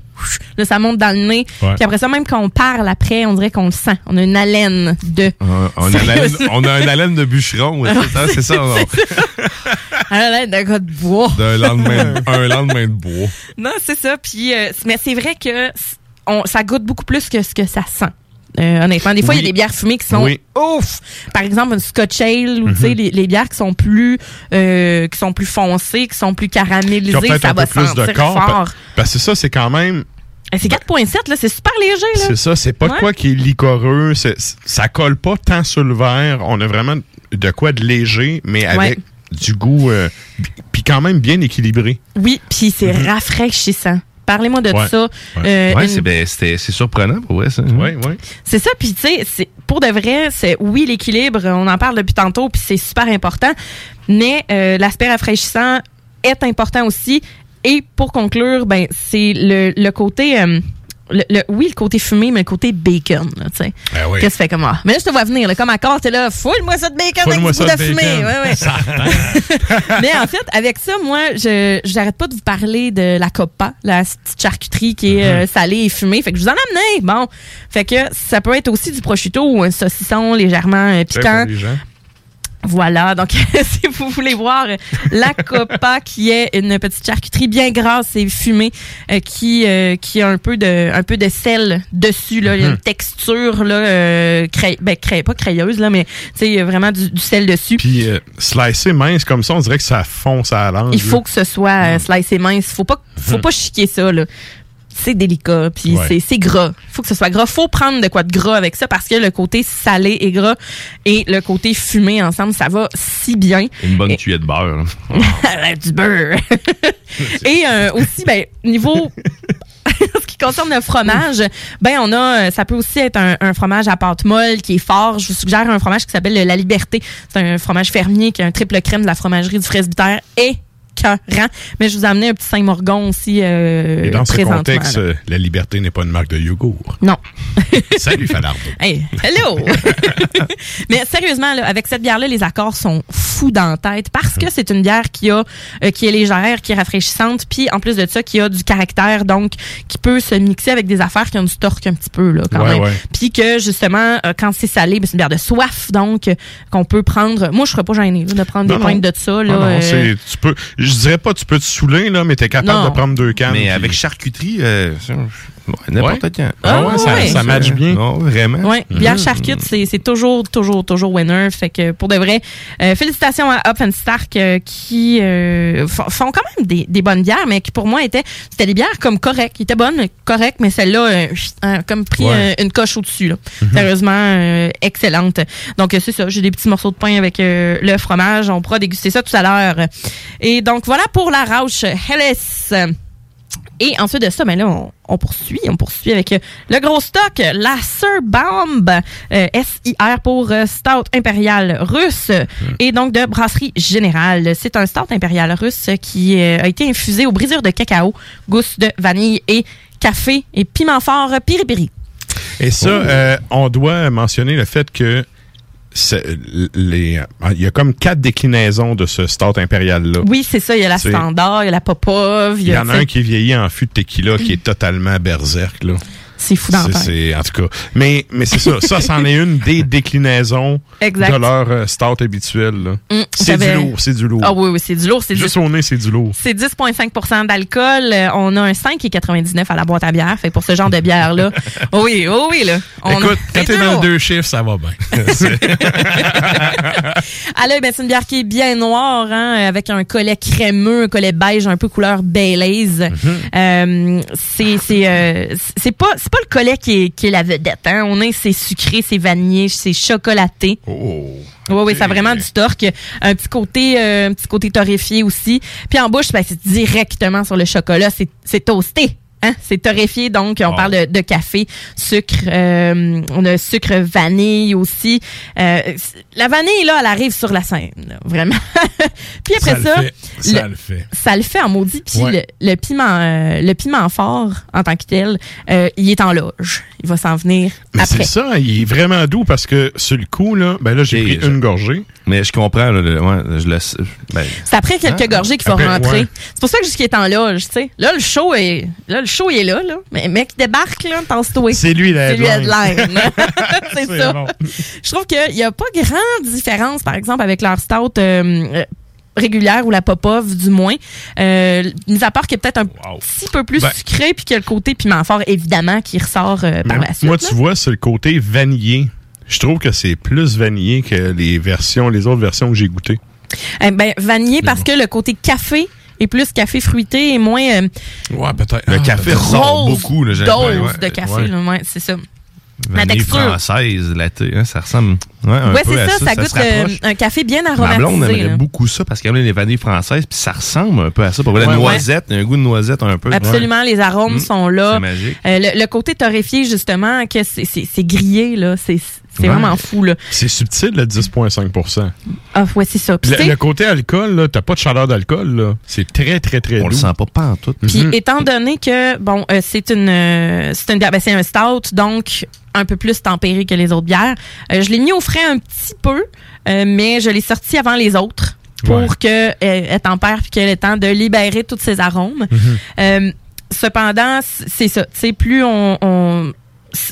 là, ça monte dans le nez. Ouais. Puis après ça, même quand on parle après, on dirait qu'on le sent. On a une haleine de... On, on a, l'haleine- on a un haleine de bûcheron, ouais, c'est ça, on- haleine de gars de bois. D'un lendemain, un lendemain de bois. Non, c'est ça. Puis, euh, mais c'est vrai que on, ça goûte beaucoup plus que ce que ça sent. Euh, honnêtement, des fois, il y a des bières fumées qui sont Oui. ouf. Par exemple, une Scotch Ale ou tu sais, Mhm. les, les bières qui sont plus euh, qui sont plus foncées, qui sont plus Qui ont caramélisées, ça un va peu plus sentir de corps. fort. Parce que ça, c'est quand même. Eh, C'est 4.7 là, c'est super léger là. C'est ça, c'est pas de quoi qui est licoreux. c'est- ça colle pas tant sur le verre. On a vraiment de quoi de léger, mais avec du goût. euh, puis quand même bien équilibré. Oui, puis c'est rafraîchissant. Parlez-moi de. Ouais. ça. Ouais, Euh, Ouais, une- c'est ben, c'était- c'est surprenant pour vrai, ça. Oui, oui. C'est ça, puis tu sais, c'est- pour de vrai, c'est oui l'équilibre, on en parle depuis tantôt, puis c'est super important, mais euh, l'aspect rafraîchissant est important aussi. Et pour conclure, ben c'est le, le côté, euh, le, le- oui le côté fumé, mais le côté bacon, là, tu sais. Ben oui. Qu'est-ce que tu fais comme ah, Mais là je te vois venir, là, comme accord, t'es là, foule-moi ça de bacon avec du de de fumée, bacon. ouais, ouais. Mais en fait, avec ça, moi, je j'arrête pas de vous parler de la coppa, la petite charcuterie qui est Mm-hmm. euh, salée et fumée. Fait que je vous en ai amené. Bon, fait que ça peut être aussi du prosciutto ou un saucisson légèrement euh, piquant. Voilà, donc si vous voulez voir la Copa, qui est une petite charcuterie bien grasse et fumée, euh, qui euh, qui a un peu de un peu de sel dessus là, une Mhm. texture là, euh, cray- ben, cray- pas crayeuse là, mais tu sais il y a vraiment du, du sel dessus. Puis euh, slicé mince comme ça, on dirait que ça fonce à la langue. Il faut là. que ce soit slicé mince. Faut pas, faut Mhm. pas chiquer ça, là. C'est délicat, puis Ouais. c'est- c'est gras. faut que ce soit gras. faut prendre de quoi de gras avec ça parce que le côté salé et gras et le côté fumé ensemble, ça va si bien. Une bonne Et- cuillère de beurre. du beurre. et euh, aussi, ben, niveau... ce qui concerne le fromage, ben on a, euh, ça peut aussi être un, un fromage à pâte molle qui est fort. Je vous suggère un fromage qui s'appelle le La Liberté. C'est un fromage fermier qui a un triple crème de la fromagerie du presbytère et écœurant. Mais je vous ai amené un petit Saint-Morgon aussi euh, Et dans ce contexte, là. la liberté n'est pas une marque de yogourt. Non. Salut, Falardo. Hey, hello! Mais sérieusement, là, avec cette bière-là, les accords sont fous dans la tête parce que c'est une bière qui a, euh, qui est légère, qui est rafraîchissante, puis en plus de ça, qui a du caractère, donc qui peut se mixer avec des affaires qui ont du torque un petit peu, là, quand Ouais, même. ouais. Puis que justement, euh, quand c'est salé, ben, c'est une bière de soif, donc qu'on peut prendre. Moi, je serais pas gênée là, de prendre Non, des non. pointes de ça. Là, Non, euh, tu peux, je dirais pas tu peux te saouler, là, mais t'es capable Non. de prendre deux cannes. Mais puis- avec charcuterie, euh, ça, ouais, n'importe Ouais. quand. Ah ouais, ça- ça match bien. Non, vraiment. Ouais, bière charcute, c'est c'est toujours, toujours, toujours winner. Fait que pour de vrai, euh, félicitations à Hop and Stark euh, qui euh, font font quand même des, des bonnes bières, mais qui pour moi étaient, c'était des bières comme correctes, qui étaient bonnes, mais correctes, mais celle-là, euh, a comme pris Ouais. euh, une coche au-dessus. là. Mhm. Sérieusement, euh, excellente. Donc euh, c'est ça, j'ai des petits morceaux de pain avec euh, le fromage. On pourra déguster ça tout à l'heure. Et donc voilà pour la Rauch Helles. Et ensuite de ça, ben là, on, on poursuit. On poursuit avec euh, le gros stock, la Sir Bomb, euh, SIR pour euh, Stout Impérial russe et donc de Brasserie Générale. C'est un Stout Impérial russe qui euh, a été infusé au brisure de cacao, gousse de vanille et café et piment fort piri-piri. Et ça, Oh. euh, on doit mentionner le fait que les, il y a comme quatre déclinaisons de ce stout impérial-là. Oui, c'est ça. Il y a la standard, il y a la popov. Il y en a un qui est vieilli en fût de tequila qui est totalement berserk. Là. C'est fou c'est- En tout cas. Mais, mais c'est ça. Ça, c'en est une des déclinaisons Exact. de leur euh, stout habituel. Mm, c'est du lourd, c'est du lourd. Ah oui, oui, c'est du lourd. C'est du Juste au nez, c'est du lourd. C'est 10,5% d'alcool. Euh, On a un 5,99 à la boîte à bière. Fait pour ce genre de bière-là. oh oui, oh oui, là. On a- Écoute, quand c'est t'es dans deux chiffres, ça va bien. Ah là, ben, c'est une bière qui est bien noire, hein, avec un collet crémeux, un collet beige, un peu couleur Baileys. C'est c'est euh, c'est pas pas le collet qui est qui est la vedette. Hein. On est c'est sucré, c'est vanillé, c'est chocolaté. Oh. Oui, oui, ça a vraiment du torque. Un petit côté, euh, un petit côté torréfié aussi. Puis en bouche, ben, c'est directement sur le chocolat. C'est, c'est toasté. Hein? C'est torréfié, donc on parle de, de café, sucre, euh, on a sucre vanille aussi. Euh, la vanille, là, elle arrive sur la scène, là, vraiment. Puis après Ça le ça, fait. Ça le fait. Ça le fait en maudit. Puis Ouais. le, le piment, euh, le piment fort en tant que tel, euh, il est en loge. Il va s'en venir Mais c'est après. ça, il est vraiment doux parce que sur le coup, là, ben là, j'ai pris je- une gorgée. Mais je comprends, là, le- ouais, je le. Ben, C'est après quelques Ah, gorgées qu'il faut après, rentrer. ouais. C'est pour ça que jusqu'il est en loge, tu sais. Là, le show est, là, le show il est là, là. Mais mec débarque, là, pense-toi. C'est lui, lui, headline. c'est C'est ça. bon. Je trouve qu'il n'y a pas grande différence, par exemple, avec leur stout euh, euh, régulière ou la pop-off, du moins. Euh, mis à part qu'il est peut-être un petit peu plus Ben- sucré, puis qu'il y a le côté piment fort, évidemment, qui ressort euh, par la suite. moi, là. tu vois, c'est le côté vanillé. Je trouve que c'est plus vanillé que les versions, les autres versions que j'ai goûtées. Eh ben, vanillé, parce que le côté café est plus café fruité et moins euh, Ouais, peut-être. le café ressort grosse beaucoup. Là, dose ouais, ouais, de café. ouais. ouais, c'est ça. La Vanille texture. française, latte, hein, ça ressemble ouais, un Ouais, peu c'est à ça, ça, goûte euh, un café bien Ma aromatisé. blonde aimerait là. beaucoup ça parce qu'elle aime les vanilles françaises, puis ça ressemble un peu à ça. Pour vrai, la Ouais, noisette, il y a un goût de noisette un peu. Absolument, les arômes Mm, sont là. c'est magique. Euh, le, le côté torréfié, justement, que c'est- c'est c'est grillé, là. C'est c'est Ouais. vraiment fou, là. C'est subtil, le 10,5% Ah, ouais, c'est ça. Puis, le, le côté alcool, là, t'as pas de chaleur d'alcool, là. C'est très, très, très On doux. le sent pas, pas en tout. Puis Mhm. étant donné que bon, euh, c'est une, euh, c'est une bière, ben, c'est un stout, donc un peu plus tempéré que les autres bières. Euh, je l'ai mis au frais un petit peu, euh, mais je l'ai sorti avant les autres pour Ouais. que euh, elle tempère puis qu'elle ait le temps de libérer tous ses arômes. Mhm. Euh, cependant, c'est ça. Tu sais, plus on, on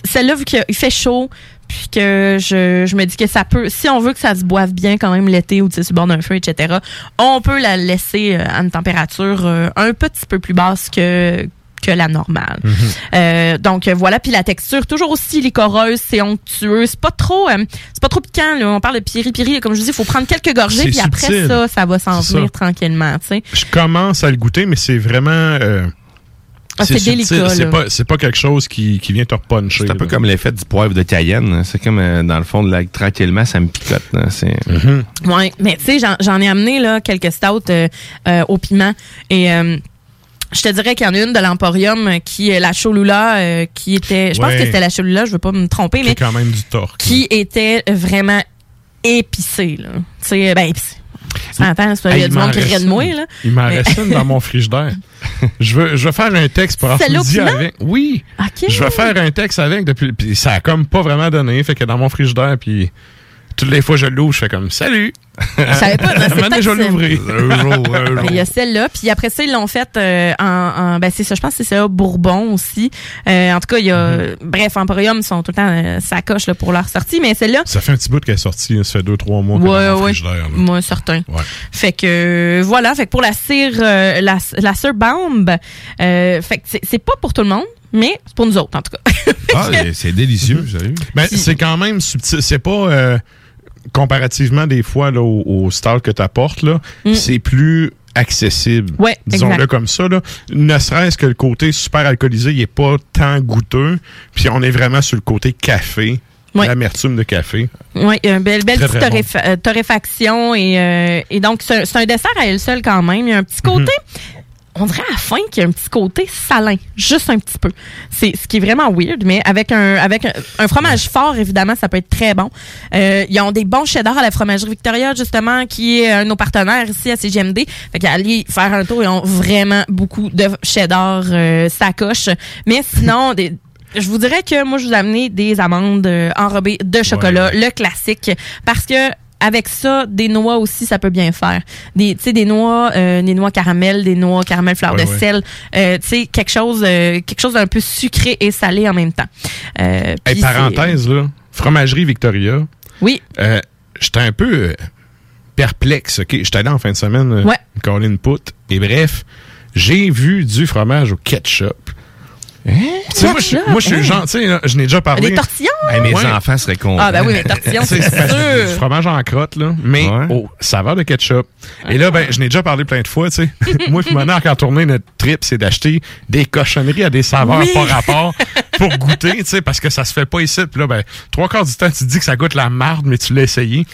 celle-là vu qu'il fait chaud. Puis que je, je me dis que ça peut, si on veut que ça se boive bien quand même l'été ou tu sais, sur le bord d'un feu, etc., on peut la laisser euh, à une température euh, un petit peu plus basse que, que la normale. Euh, donc voilà, puis la texture toujours aussi licoreuse, c'est onctueux, c'est pas trop, euh, c'est pas trop piquant. Là. On parle de piri-piri, comme je vous dis, il faut prendre quelques gorgées, puis après ça, ça va s'en venir tranquillement. Tu sais. Je commence à le goûter, mais c'est vraiment. euh, Ah, c'est délicat, C'est pas, c'est pas quelque chose qui, qui vient te repuncher. C'est un peu là. comme l'effet du poivre de Cayenne. C'est comme, euh, dans le fond, de la, tranquillement, ça me picote. là. C'est... Mhm. Ouais, mais tu sais, j'en, j'en ai amené là quelques stouts euh, euh, au piment et euh, je te dirais qu'il y en a une de l'Emporium qui est la Cholula euh, qui était, je pense Ouais. que c'était la Cholula, je veux pas me tromper, Qui mais est quand même du torque. qui était vraiment épicée là. Tu sais, ben épicée. Attends, c'est pas- il y a du monde qui rit de moi là. Il m'en Mais- reste une dans mon frigidaire. Je veux, je veux faire un texte pour piment? avec. Oui. Je vais faire un texte avec depuis. Puis ça a comme pas vraiment donné. Fait que dans mon frigidaire, puis toutes les fois que je l'ouvre, je fais comme Salut! Je savais pas, Maintenant, je vais l'ouvrir. Un jour, un Mais jour. Il y a celle-là, puis après ça, ils l'ont faite euh, en, en- ben c'est ça, je pense que c'est ça, Bourbon aussi. Euh, en tout cas, il y a, Mm-hmm. bref, Emporium sont tout le temps euh, ça coche là, pour leur sortie, mais celle-là, Ça fait un petit bout qu'elle est sortie. Ça fait deux, trois mois ouais, ouais, moi certain. Ouais. Fait que euh, voilà, fait que pour la cire, euh, la, la cire Baumb, euh, fait que c'est c'est pas pour tout le monde, mais c'est pour nous autres en tout cas. Ah, c'est délicieux, sérieux. Ben, c'est quand même subtil. C'est pas euh, comparativement des fois là, au, au style que tu apportes, Mm. c'est plus accessible. Ouais, Disons-le comme ça. Là. Ne serait-ce que le côté super alcoolisé, il est pas tant goûteux. Puis on est vraiment sur le côté café. Ouais. L'amertume de café. Oui, une belle, belle Très, petite très bon. torréfa- euh, torréfaction et, euh, et donc c'est un- c'est un dessert à elle seule quand même. Il y a un petit côté, on dirait à la fin qu'il y a un petit côté salin, juste un petit peu. C'est ce qui est vraiment weird, mais avec un avec un, un fromage fort évidemment, ça peut être très bon. Euh, ils ont des bons cheddar à la fromagerie Victoria justement, qui est un de nos partenaires ici à CGMD. Fait qu'aller faire un tour, ils ont vraiment beaucoup de cheddar euh, sacoche. Mais sinon des je vous dirais que moi, je vous ai amené des amandes euh, enrobées de chocolat, le classique, parce que avec ça, des noix aussi, ça peut bien faire. Des, tu sais, des noix, euh, des noix caramel, des noix caramel fleur Ouais, de ouais. sel, euh, tu sais, quelque chose, euh, quelque chose d'un peu sucré et salé en même temps. Euh, Hey, parenthèse, là, fromagerie Victoria. Oui. J'étais un peu perplexe. ok? J'étais allé en fin de semaine, Ouais. Colin Put. Et bref, j'ai vu du fromage au ketchup. Tu sais, moi, je moi, je suis hein? genre, tu sais, là, je n'ai déjà parlé. Des tortillons? Hey, mes Ouais. enfants seraient contents. Ah, ben oui, mais tortillons, Tu sais, c'est sûr. Du fromage en crotte, là, mais au saveur de ketchup. Et là, ben, je n'ai déjà parlé plein de fois, tu sais. Moi, puis mon quand tourné notre trip, c'est d'acheter des cochonneries à des saveurs Oui. pas rapport pour goûter, tu sais, parce que ça se fait pas ici. Puis là, ben, trois quarts du temps, tu te dis que ça goûte la marde, mais tu l'as essayé.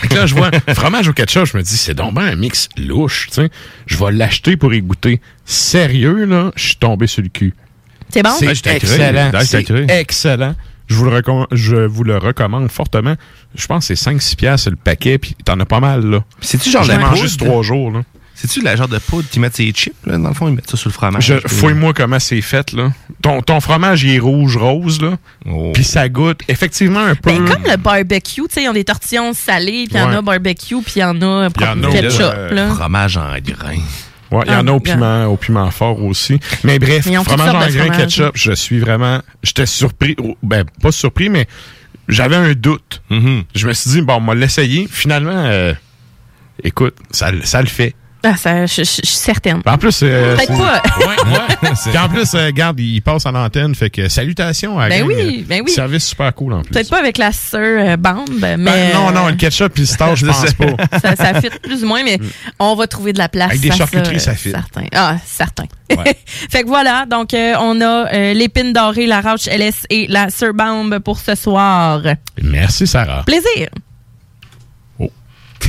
Fait que là, je vois fromage au ketchup, je me dis, c'est donc ben un mix louche, tu sais. Je vais l'acheter pour y goûter. Sérieux, là, je suis tombé sur le cul. C'est bon? C'est cru. excellent. C'est cru. excellent. Je vous, le recommande, je vous le recommande fortement. Je pense que c'est 5-6 piastres le paquet, puis t'en as pas mal, là. C'est-tu genre la mangé poudre? sur trois jours, là. C'est-tu la genre de poudre qui met ses chips, là? Dans le fond, ils mettent ça sur le fromage. Je- Fouille-moi comment c'est fait, là. Ton, ton fromage, il est rouge-rose, là. Oh. Puis ça goûte effectivement un peu... Ben, comme le barbecue, tu sais, ils ont des tortillons salés, puis il y en a barbecue, puis il y en a Il y en a au- ketchup. là. Fromage en Ouais, il y en a Ah, au piment, au piment fort aussi. Mais bref, fromage en grain ketchup, je suis vraiment... J'étais surpris, oh, ben pas surpris, mais j'avais un doute. Mm-hmm. Je me suis dit, bon, on va l'essayer. Finalement, euh, écoute, ça, ça le fait. Ah, ça, je, je- je suis certaine. En plus, euh, Peut-être c'est- pas. Ouais, ouais. Puis en plus, euh, regarde, il passe en antenne, fait que salutations à la Ben gang, oui, euh, ben oui. Service super cool en plus. Peut-être pas avec la sœur euh, bande, mais. Ben, non, non, le ketchup puis le star, je pense pas. ça, ça fit plus ou moins, mais on va trouver de la place. Avec des à charcuteries, ça euh, fit. Certain. Ah, certain. fait que voilà, donc euh, on a euh, l'épine dorée, la Rauch LS et la Surbambe pour ce soir. Merci, Sarah. Plaisir.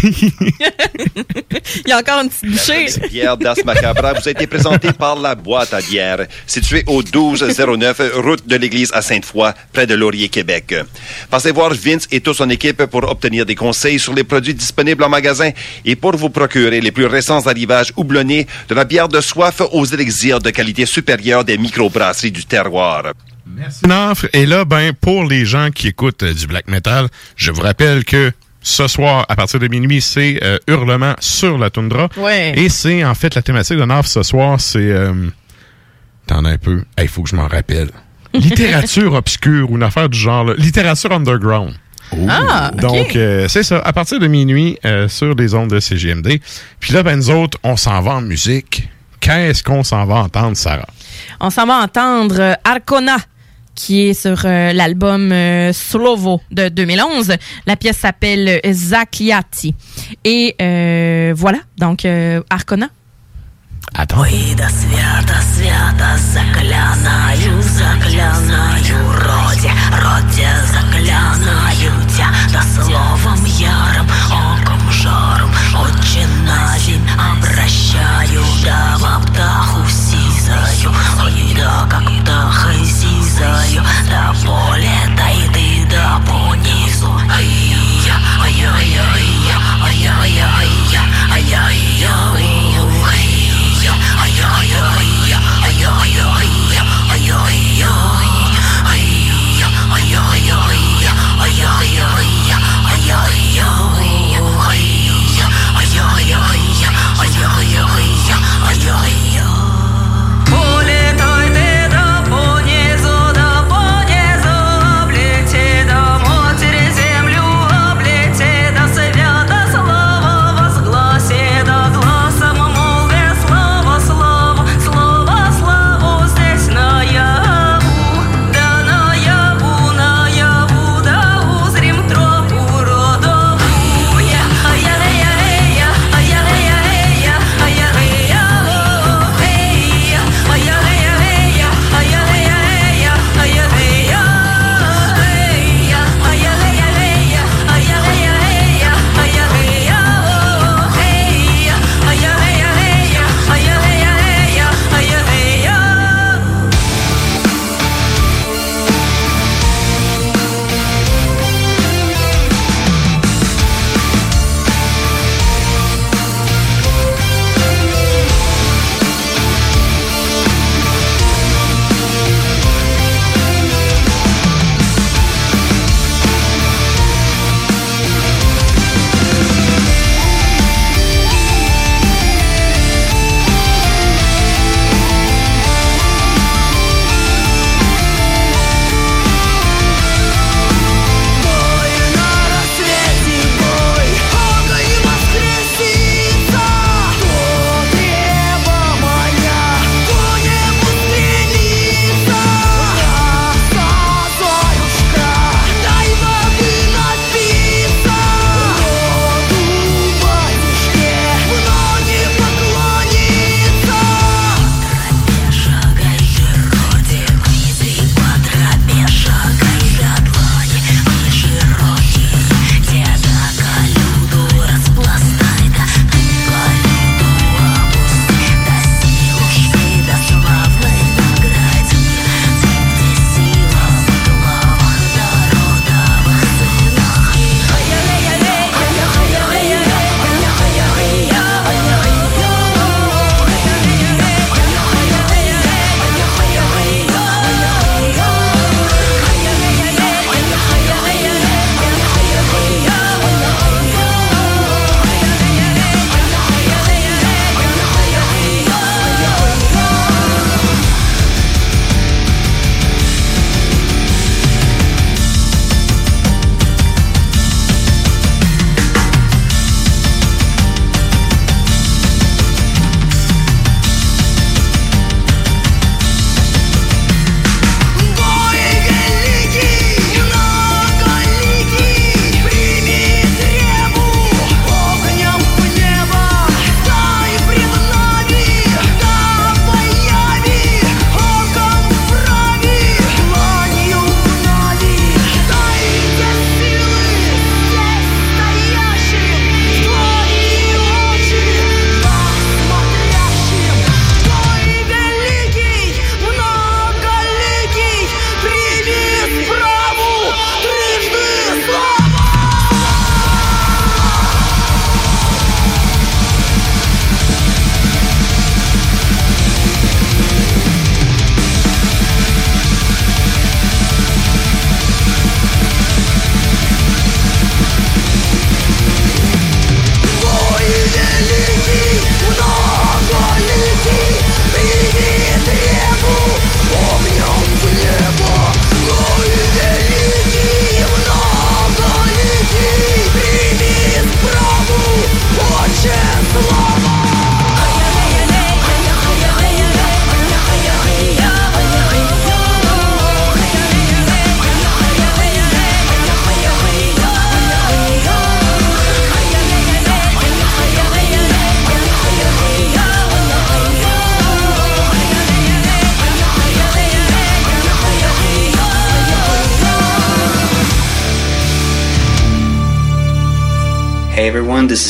Il y a encore une petite bouchée. Cette bière d'As Macabra vous a été présentée par la boîte à bière, située au 1209 route de l'église à Sainte-Foy, près de Laurier, Québec. Passez voir Vince et toute son équipe pour obtenir des conseils sur les produits disponibles en magasin et pour vous procurer les plus récents arrivages houblonnés de la bière de soif aux élixirs de qualité supérieure des microbrasseries du terroir. Une offre. Et là, ben, pour les gens qui écoutent euh, du black metal, je vous rappelle que ce soir, à partir de minuit, c'est euh, Hurlement sur la toundra. Ouais. Et c'est, en fait, la thématique de l'offre ce soir, c'est... Euh, T'en as un peu. Il faut que je m'en rappelle. Littérature obscure ou une affaire du genre. là. Littérature underground. Ah, ok. Donc, euh, c'est ça. À partir de minuit, euh, sur les ondes de CGMD. Puis là, ben, nous autres, on s'en va en musique. Qu'est-ce qu'on s'en va entendre, Sarah? On s'en va entendre Arcona, qui est sur euh, l'album euh, Slovo de 2011. La pièce s'appelle euh, Zakliati. Et euh, voilà, donc euh, Arcona. Attends. Ой, да свято, свято, заклянаю, заклянаю, роде, роде, заклянаю тебя, да словом ярым, оком жаром, отче на земь обращаю, да в птаху сизаю, ой, да как птахой сизаю, пронзаю До поля дойды до понизу. Ай-я, ай-я-я-я, ай-я-я-я, ай-я-я-я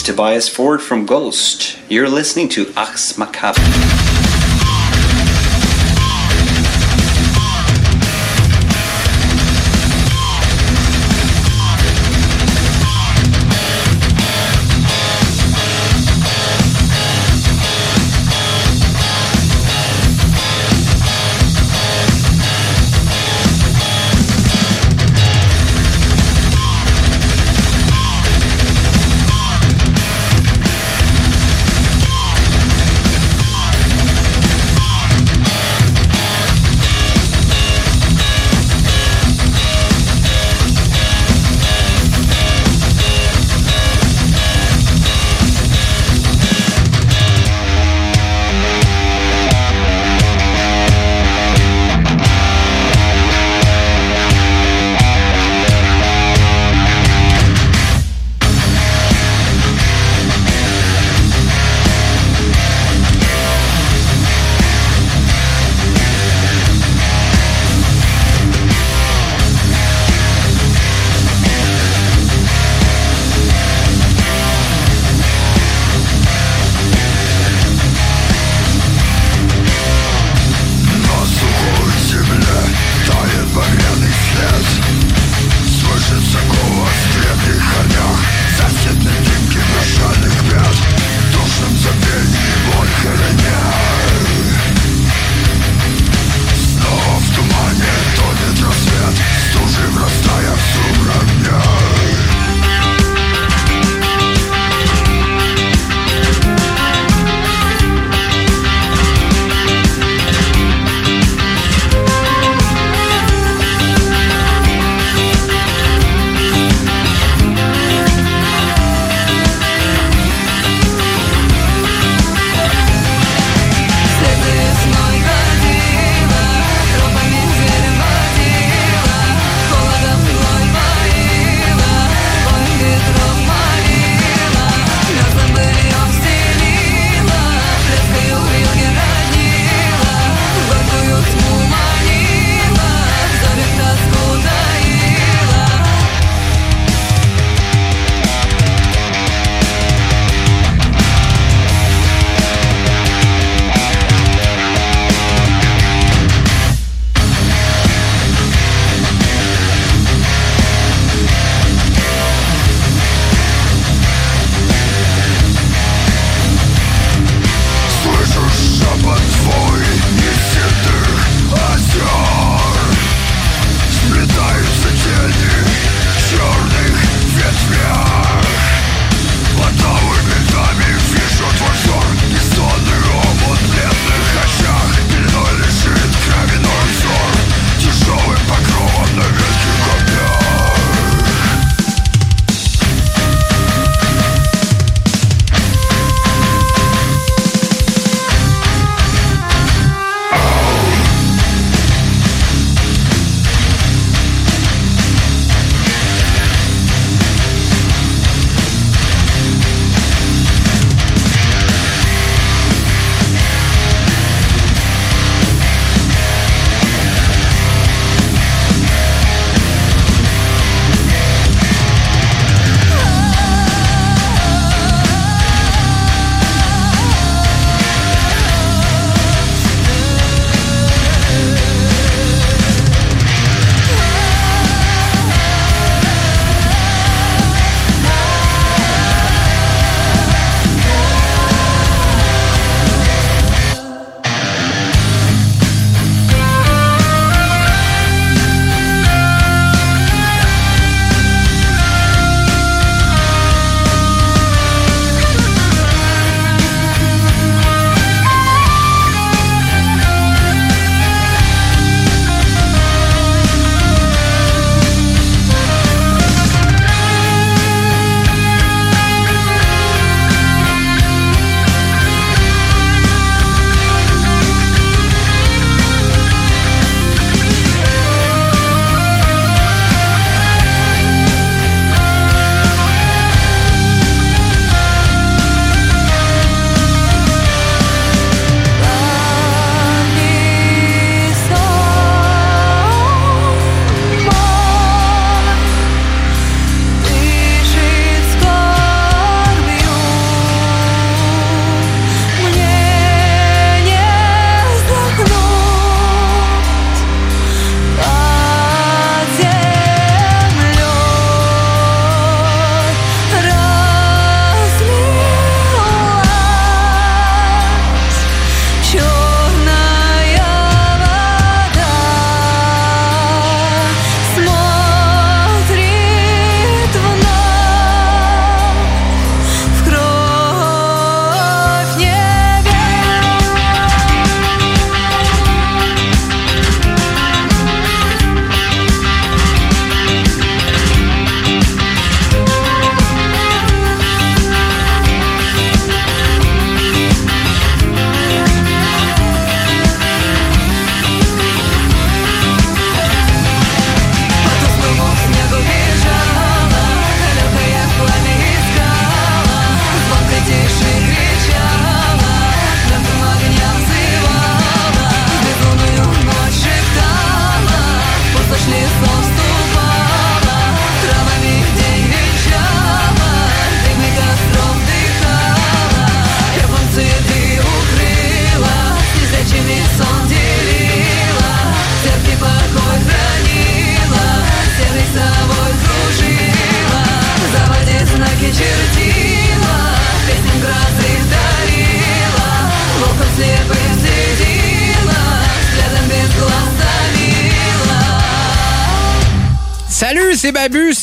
Tobias Ford from Ghost. You're listening to Ars Macabre.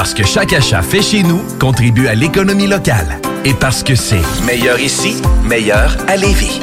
Parce que chaque achat fait chez nous contribue à l'économie locale. Et parce que c'est meilleur ici, meilleur à Lévis.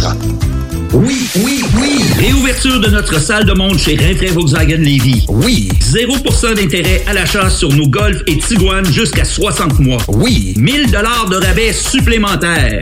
Oui, oui, oui. Réouverture de notre salle de monde chez Rinfraie Volkswagen Lévy. Oui. 0% d'intérêt à l'achat sur nos Golf et Tiguan jusqu'à 60 mois. Oui. 1000 dollars de rabais supplémentaires.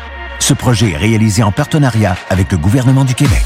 Ce projet est réalisé en partenariat avec le gouvernement du Québec.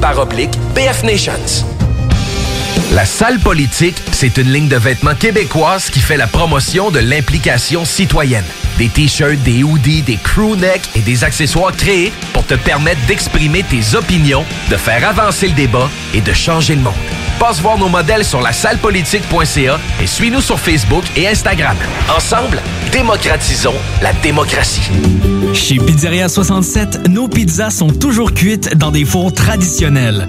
barre oblique BF Nations. La salle politique, c'est une ligne de vêtements québécoise qui fait la promotion de l'implication citoyenne. Des t-shirts, des hoodies, des crewnecks et des accessoires créés pour te permettre d'exprimer tes opinions, de faire avancer le débat et de changer le monde. Passe voir nos modèles sur la sallepolitique.ca et suis-nous sur Facebook et Instagram. Ensemble, démocratisons la démocratie. Chez Pizzeria 67, nos pizzas sont toujours cuites dans des fours traditionnels.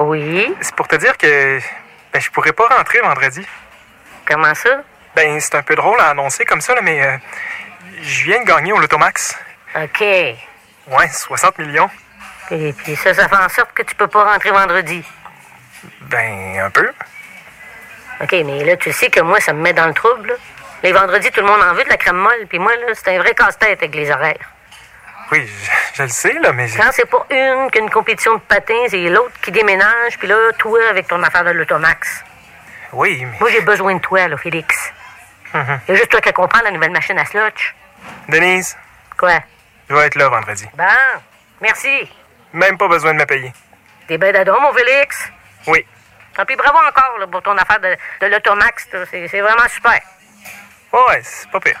Oui. C'est pour te dire que ben, je pourrais pas rentrer vendredi. Comment ça? Ben, c'est un peu drôle à annoncer comme ça, là, mais euh, je viens de gagner au Lotomax. OK. Ouais, 60 millions. Et puis ça, ça fait en sorte que tu peux pas rentrer vendredi. Ben, un peu. OK, mais là, tu sais que moi, ça me met dans le trouble. là. Les vendredis, tout le monde en veut de la crème molle, puis moi, là, c'est un vrai casse-tête avec les horaires. Oui, je, je le sais, là, mais... Quand c'est pas une qu'une compétition de patins, c'est l'autre qui déménage, puis là, toi, avec ton affaire de l'automax. Oui, mais... Moi, j'ai besoin de toi, là, Félix. Mhm. Il y a juste toi qui comprends la nouvelle machine à slotch. Denise, Quoi? je vais être là vendredi. Bon, merci. Même pas besoin de me payer. T'es ben d'adon, mon Félix? Oui. Ah, puis bravo encore là, pour ton affaire de, de l'automax. c'est vraiment super. Ouais, c'est pas pire.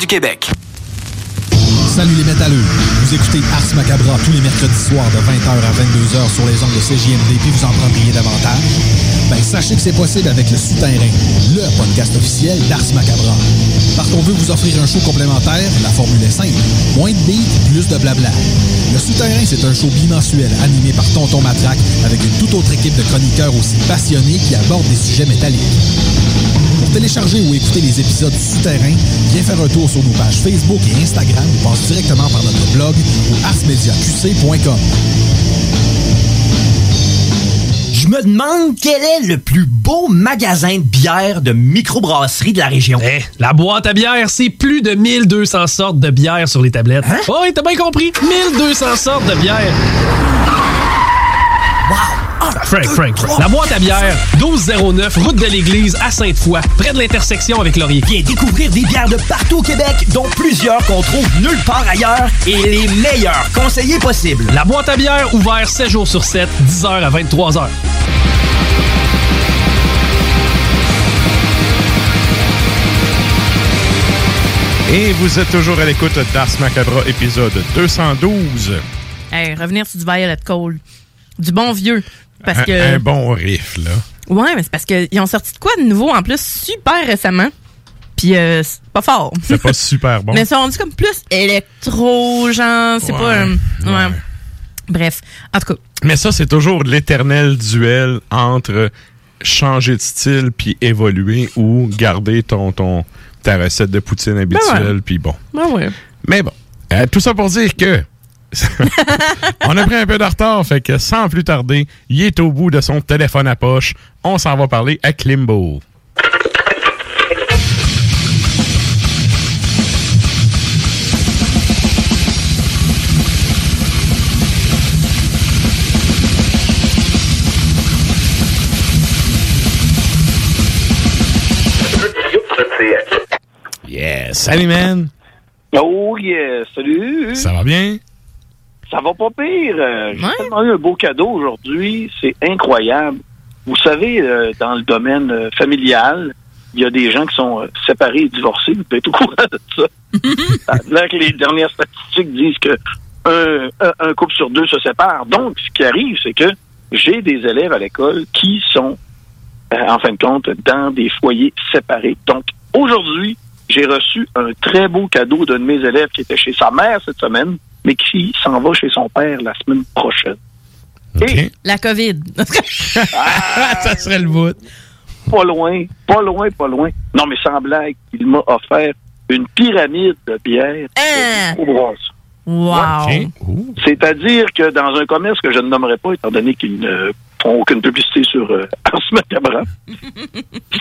Salut les métalleux. Vous écoutez Ars Macabra tous les mercredis soirs de 20h à 22h sur les ondes de CJMD puis vous en prendriez davantage? Ben, sachez que c'est possible avec le Souterrain, le podcast officiel d'Ars Macabra. Parce qu'on veut vous offrir un show complémentaire, la formule est simple. Moins de beats, plus de blabla. Le Souterrain, c'est un show bimensuel animé par Tonton Matraque avec une toute autre équipe de chroniqueurs aussi passionnés qui abordent des sujets métalliques. Pour télécharger ou écouter les épisodes du Souterrain, viens faire un tour sur nos pages Facebook et Instagram ou passe directement par notre blog ou arsmediaqc.com. Je me demande quel est le plus beau magasin de bière de microbrasserie de la région. Eh, la boîte à bière, c'est plus de 1200 sortes de bière sur les tablettes. Hein? Oh, oui, t'as bien compris. 1200 sortes de bière. Frank, Frank, Frank. La boîte à bière, 1209, route de l'église à Sainte-Foy, près de l'intersection avec Laurier. Viens découvrir des bières de partout au Québec, dont plusieurs qu'on trouve nulle part ailleurs et les meilleurs conseillers possibles. La boîte à bière, ouvert 7 jours sur 7, 10h à 23h. Et vous êtes toujours à l'écoute d'Ars Macabra, épisode 212. Hey, revenir sur du Violet Cold. Du bon vieux. Parce un, que. un bon riff, là. Ouais, mais c'est parce qu'ils ont sorti de quoi de nouveau en plus super récemment. Puis euh, c'est pas fort. C'est pas super bon. Mais ils sont rendus comme plus électro, genre, c'est Ouais, pas. euh, ouais. Bref, en tout cas. Mais ça, c'est toujours l'éternel duel entre changer de style puis évoluer ou garder ton, ton ta recette de poutine habituelle Ben ouais. puis bon. Ben ouais. Mais bon, euh, tout ça pour dire que on a pris un peu de retard, fait que sans plus tarder, il est au bout de son téléphone à poche. On s'en va parler à Klimbo. Yes. Salut, man. Oh yeah, salut. Ça va bien? Ça va pas pire. Euh, J'ai tellement eu un beau cadeau aujourd'hui. C'est incroyable. Vous savez, euh, dans le domaine euh, familial, il y a des gens qui sont euh, séparés et divorcés. Vous êtes au courant de ça. Là que les dernières statistiques disent que un, couple sur deux se sépare. Donc, ce qui arrive, c'est que j'ai des élèves à l'école qui sont, en fin de compte, dans des foyers séparés. Donc, aujourd'hui, j'ai reçu un très beau cadeau d'un de mes élèves qui était chez sa mère cette semaine, mais qui s'en va chez son père la semaine prochaine. Et La COVID. ça serait le bout. pas loin, pas loin, pas loin. Non, mais sans blague, il m'a offert une pyramide de bière. Hein? de. Wow. C'est-à-dire que dans un commerce que je ne nommerai pas, étant donné qu'ils ne font aucune publicité sur euh, Ars Macabra,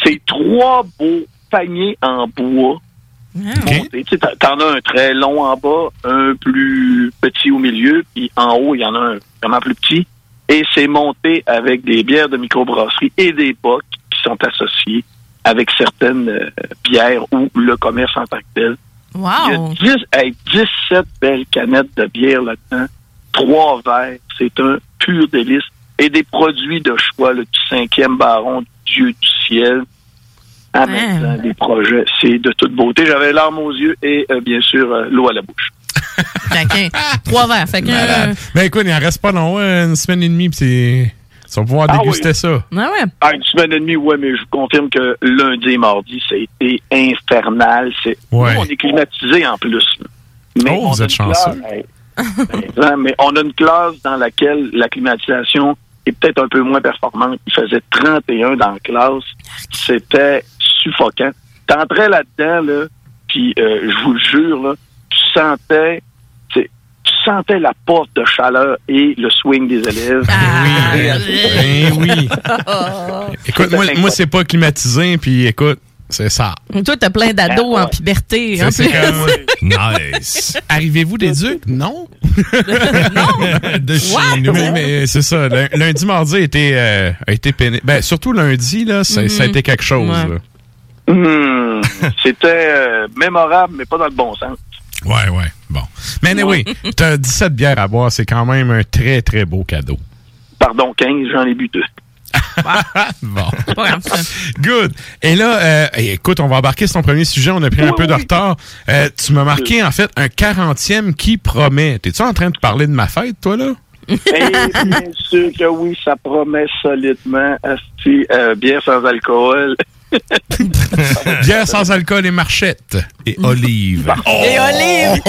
c'est trois beaux paniers en bois. montés. Tu sais, t'en- T'en as un très long en bas, un plus petit au milieu, puis en haut, il y en a un vraiment plus petit. Et c'est monté avec des bières de microbrasserie et des bocs qui sont associés avec certaines euh, bières ou le commerce en tant que tel. Il y a Wow. 10, hey, 17 belles canettes de bière là-dedans, trois verres, c'est un pur délice. Et des produits de choix, le du cinquième baron, Dieu du ciel, en même temps, des projets, c'est de toute beauté. J'avais larmes aux yeux et euh, bien sûr euh, l'eau à la bouche. Qu'un- trois verres. Fait que. Malade. Ben écoute, il en reste pas long, hein, une semaine et demie, puis c'est. Pouvoir Ah déguster oui. ça. Ah ouais. Ah, une semaine et demie, ouais, mais je vous confirme que lundi et mardi, ça a été infernal. C'est, Ouais. Nous, on est climatisé en plus. Mais Oh, on vous a êtes une chanceux. classe- hey, ben, mais on a une classe dans laquelle la climatisation est peut-être un peu moins performante. Il faisait 31 dans la classe. C'était suffocant. T'entrais là-dedans, là, puis euh, je vous le jure, là, tu sentais, tu sais, tu sentais la porte de chaleur et le swing des élèves. Ben oui. Écoute, moi, moi c'est pas climatisé, puis écoute, c'est ça. Toi, t'as plein d'ados en puberté. en C'est plus. comme... Nice. Arrivez-vous des ducs? Non. De chez nous. Mais, mais c'est ça. Lundi, mardi a été, euh, a été pénible. Ben, surtout lundi, là, ça, ça a Mhm. été quelque chose. Ouais. Hmm, C'était euh, mémorable, mais pas dans le bon sens. Ouais, ouais. Bon. Mais anyway, t'as 17 bières à boire. C'est quand même un très, très beau cadeau. Pardon, 15, j'en ai bu deux. bon. Good. Et là, euh, écoute, on va embarquer sur ton premier sujet. On a pris un peu de retard. Euh, tu m'as marqué, en fait, un 40e qui promet. T'es-tu en train de parler de ma fête, toi, là? Et bien sûr que oui, ça promet solidement. Asti, euh, bière sans alcool. Bière sans alcool et marchette. Et olive. Et Oh! Olive!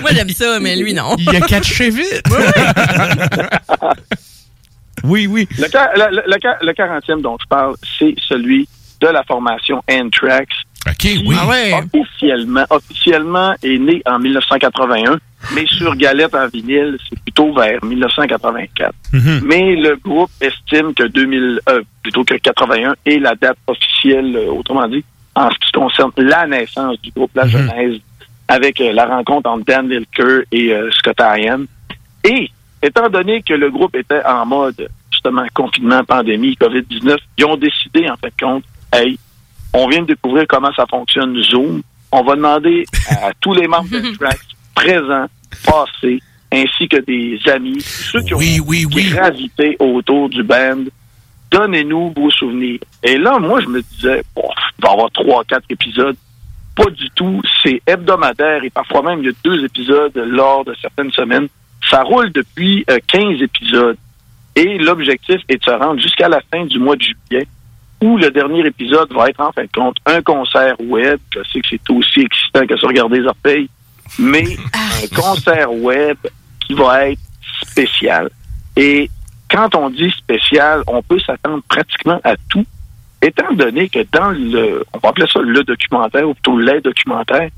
Moi, j'aime ça, mais lui, non. Il a catché vite. oui, oui. Le, le, le- le quar- le 40e dont je parle, c'est celui de la formation Anthrax. OK, oui. Officiellement, officiellement est né en 1981, mais sur galette en vinyle, c'est plutôt vers 1984. Mhm. Mais le groupe estime que 2000, euh, plutôt que 81 est la date officielle, euh, autrement dit, en ce qui concerne la naissance du groupe, la genèse, avec euh, la rencontre entre Dan Lilker et euh, Scott Ian. Et étant donné que le groupe était en mode justement confinement, pandémie, COVID-19, ils ont décidé en fait de compte, hey, on vient de découvrir comment ça fonctionne Zoom. On va demander à tous les membres de Trax présents, passés, ainsi que des amis, ceux qui ont gravité autour du band, donnez-nous vos souvenirs. Et là, moi, je me disais, bon, il va y avoir trois, quatre épisodes. Pas du tout. C'est hebdomadaire et parfois même il y a deux épisodes lors de certaines semaines. Ça roule depuis euh, 15 épisodes. Et l'objectif est de se rendre jusqu'à la fin du mois de juillet, où le dernier épisode va être en fin de compte un concert web. Je sais que c'est aussi excitant que se regarder les orteils, mais un concert web qui va être spécial. Et quand on dit spécial, on peut s'attendre pratiquement à tout, étant donné que dans le, on va appeler ça le documentaire, ou plutôt les documentaires,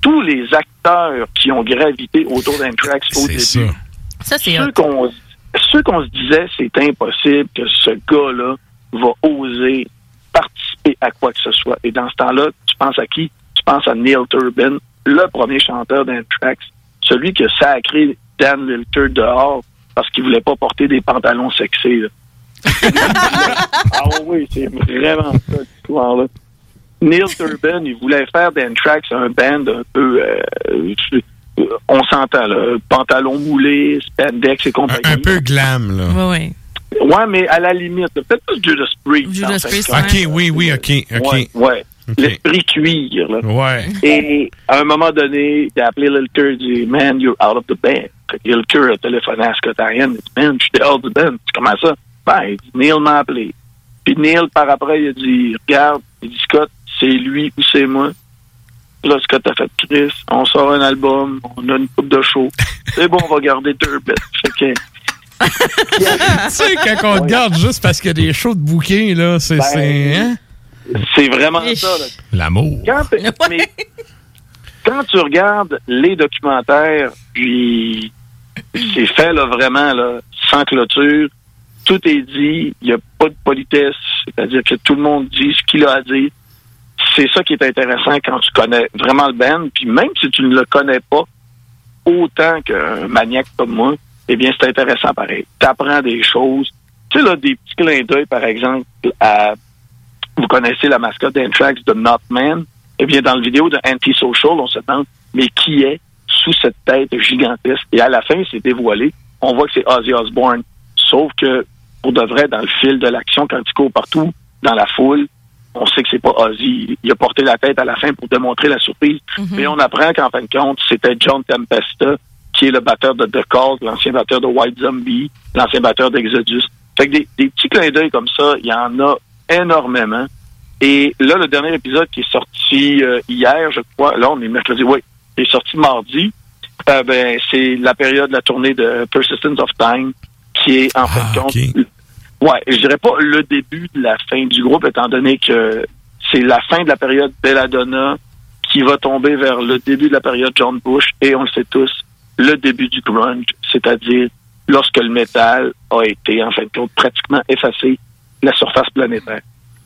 tous les acteurs qui ont gravité autour d'Anthrax au début, Ça, c'est ceux qu'on ceux qu'on se disait c'est impossible que ce gars-là va oser participer à quoi que ce soit. Et dans ce temps-là, tu penses à qui? Tu penses à Neil Turbin, le premier chanteur d'Anthrax, celui qui a sacré Dan Lilter dehors parce qu'il voulait pas porter des pantalons sexés. là. ah oui, c'est vraiment ça, l'histoire-là. Neil Turbin, il voulait faire d'Anthrax un band un peu... euh, on s'entend, là. Pantalon moulé, spandex et compagnie. Un peu glam, là. Ouais, ouais. Ouais, mais à la limite, peut-être pas Judas Priest. Judas Priest. OK, oui, oui, OK, OK. Ouais, ouais. L'esprit cuir, là. Ouais. Et à un moment donné, il a appelé Lilker, il dit, Man, you're out of the band. Que Lilker a téléphoné à Scott Ian, il dit, Man, je suis out of the band. C'est comment ça? Ben, il dit, Neil m'a appelé. Puis Neil, par après, il a dit, Regarde, il dit, Scott, c'est lui ou c'est moi. Là, Scott a fait Chris, on sort un album, on a une coupe de show. C'est bon, on va garder Turbin. Fait que, tu sais, quand on regarde juste parce qu'il y a des shows de bouquets, là, c'est. Ben, c'est- hein? C'est vraiment ça, là. L'amour. Quand, mais quand tu regardes les documentaires, puis c'est fait là, vraiment là, sans clôture, tout est dit, il n'y a pas de politesse, c'est-à-dire que tout le monde dit ce qu'il a à dire. C'est ça qui est intéressant quand tu connais vraiment le band, puis même si tu ne le connais pas autant qu'un maniaque comme moi, eh bien c'est intéressant pareil. Tu apprends des choses. Tu sais, là, des petits clins d'œil, par exemple, à vous connaissez la mascotte d'Anthrax de Notman. Eh bien, dans le vidéo de Antisocial, on se demande, mais qui est sous cette tête gigantesque? Et à la fin, c'est dévoilé. On voit que c'est Ozzy Osbourne. Sauf que, pour de vrai, dans le fil de l'action, quand il court partout, dans la foule, on sait que c'est pas Ozzy. Il a porté la tête à la fin pour démontrer la surprise. Mais on apprend qu'en fin de compte, c'était John Tempesta, qui est le batteur de The Cult, l'ancien batteur de White Zombie, l'ancien batteur d'Exodus. Fait que des, des petits clins d'œil comme ça, il y en a énormément. Et là, le dernier épisode qui est sorti euh, hier, je crois, là, on est mercredi, oui, il est sorti mardi. Euh, ben, c'est la période de la tournée de Persistence of Time, qui est en fin de compte. Ouais, je dirais pas le début de la fin du groupe, étant donné que c'est la fin de la période Belladonna qui va tomber vers le début de la période John Bush et on le sait tous, le début du grunge, c'est-à-dire lorsque le métal a été, en fin de compte, pratiquement effacé la surface planétaire.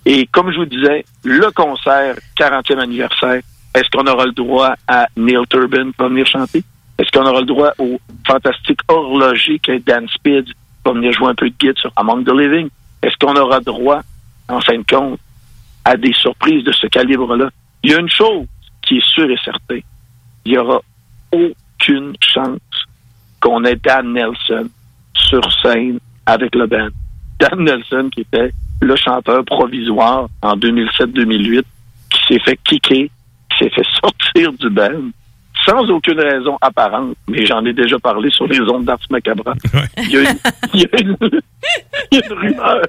Et comme je vous disais, le concert 40e anniversaire, est-ce qu'on aura le droit à Neil Turbin pour venir chanter? Est-ce qu'on aura le droit au fantastique horloger que Dan Speed va venir jouer un peu de guide sur Among the Living? Est-ce qu'on aura droit, en fin de compte, à des surprises de ce calibre-là? Il y a une chose qui est sûre et certaine. Il n'y aura aucune chance qu'on ait Dan Nelson sur scène avec le band. Dan Nelson, qui était le chanteur provisoire en 2007-2008, qui s'est fait kicker, qui s'est fait sortir du band sans aucune raison apparente, mais j'en ai déjà parlé sur les ondes d'Ars Macabra. Il, y a une, il, y a une, il y a une rumeur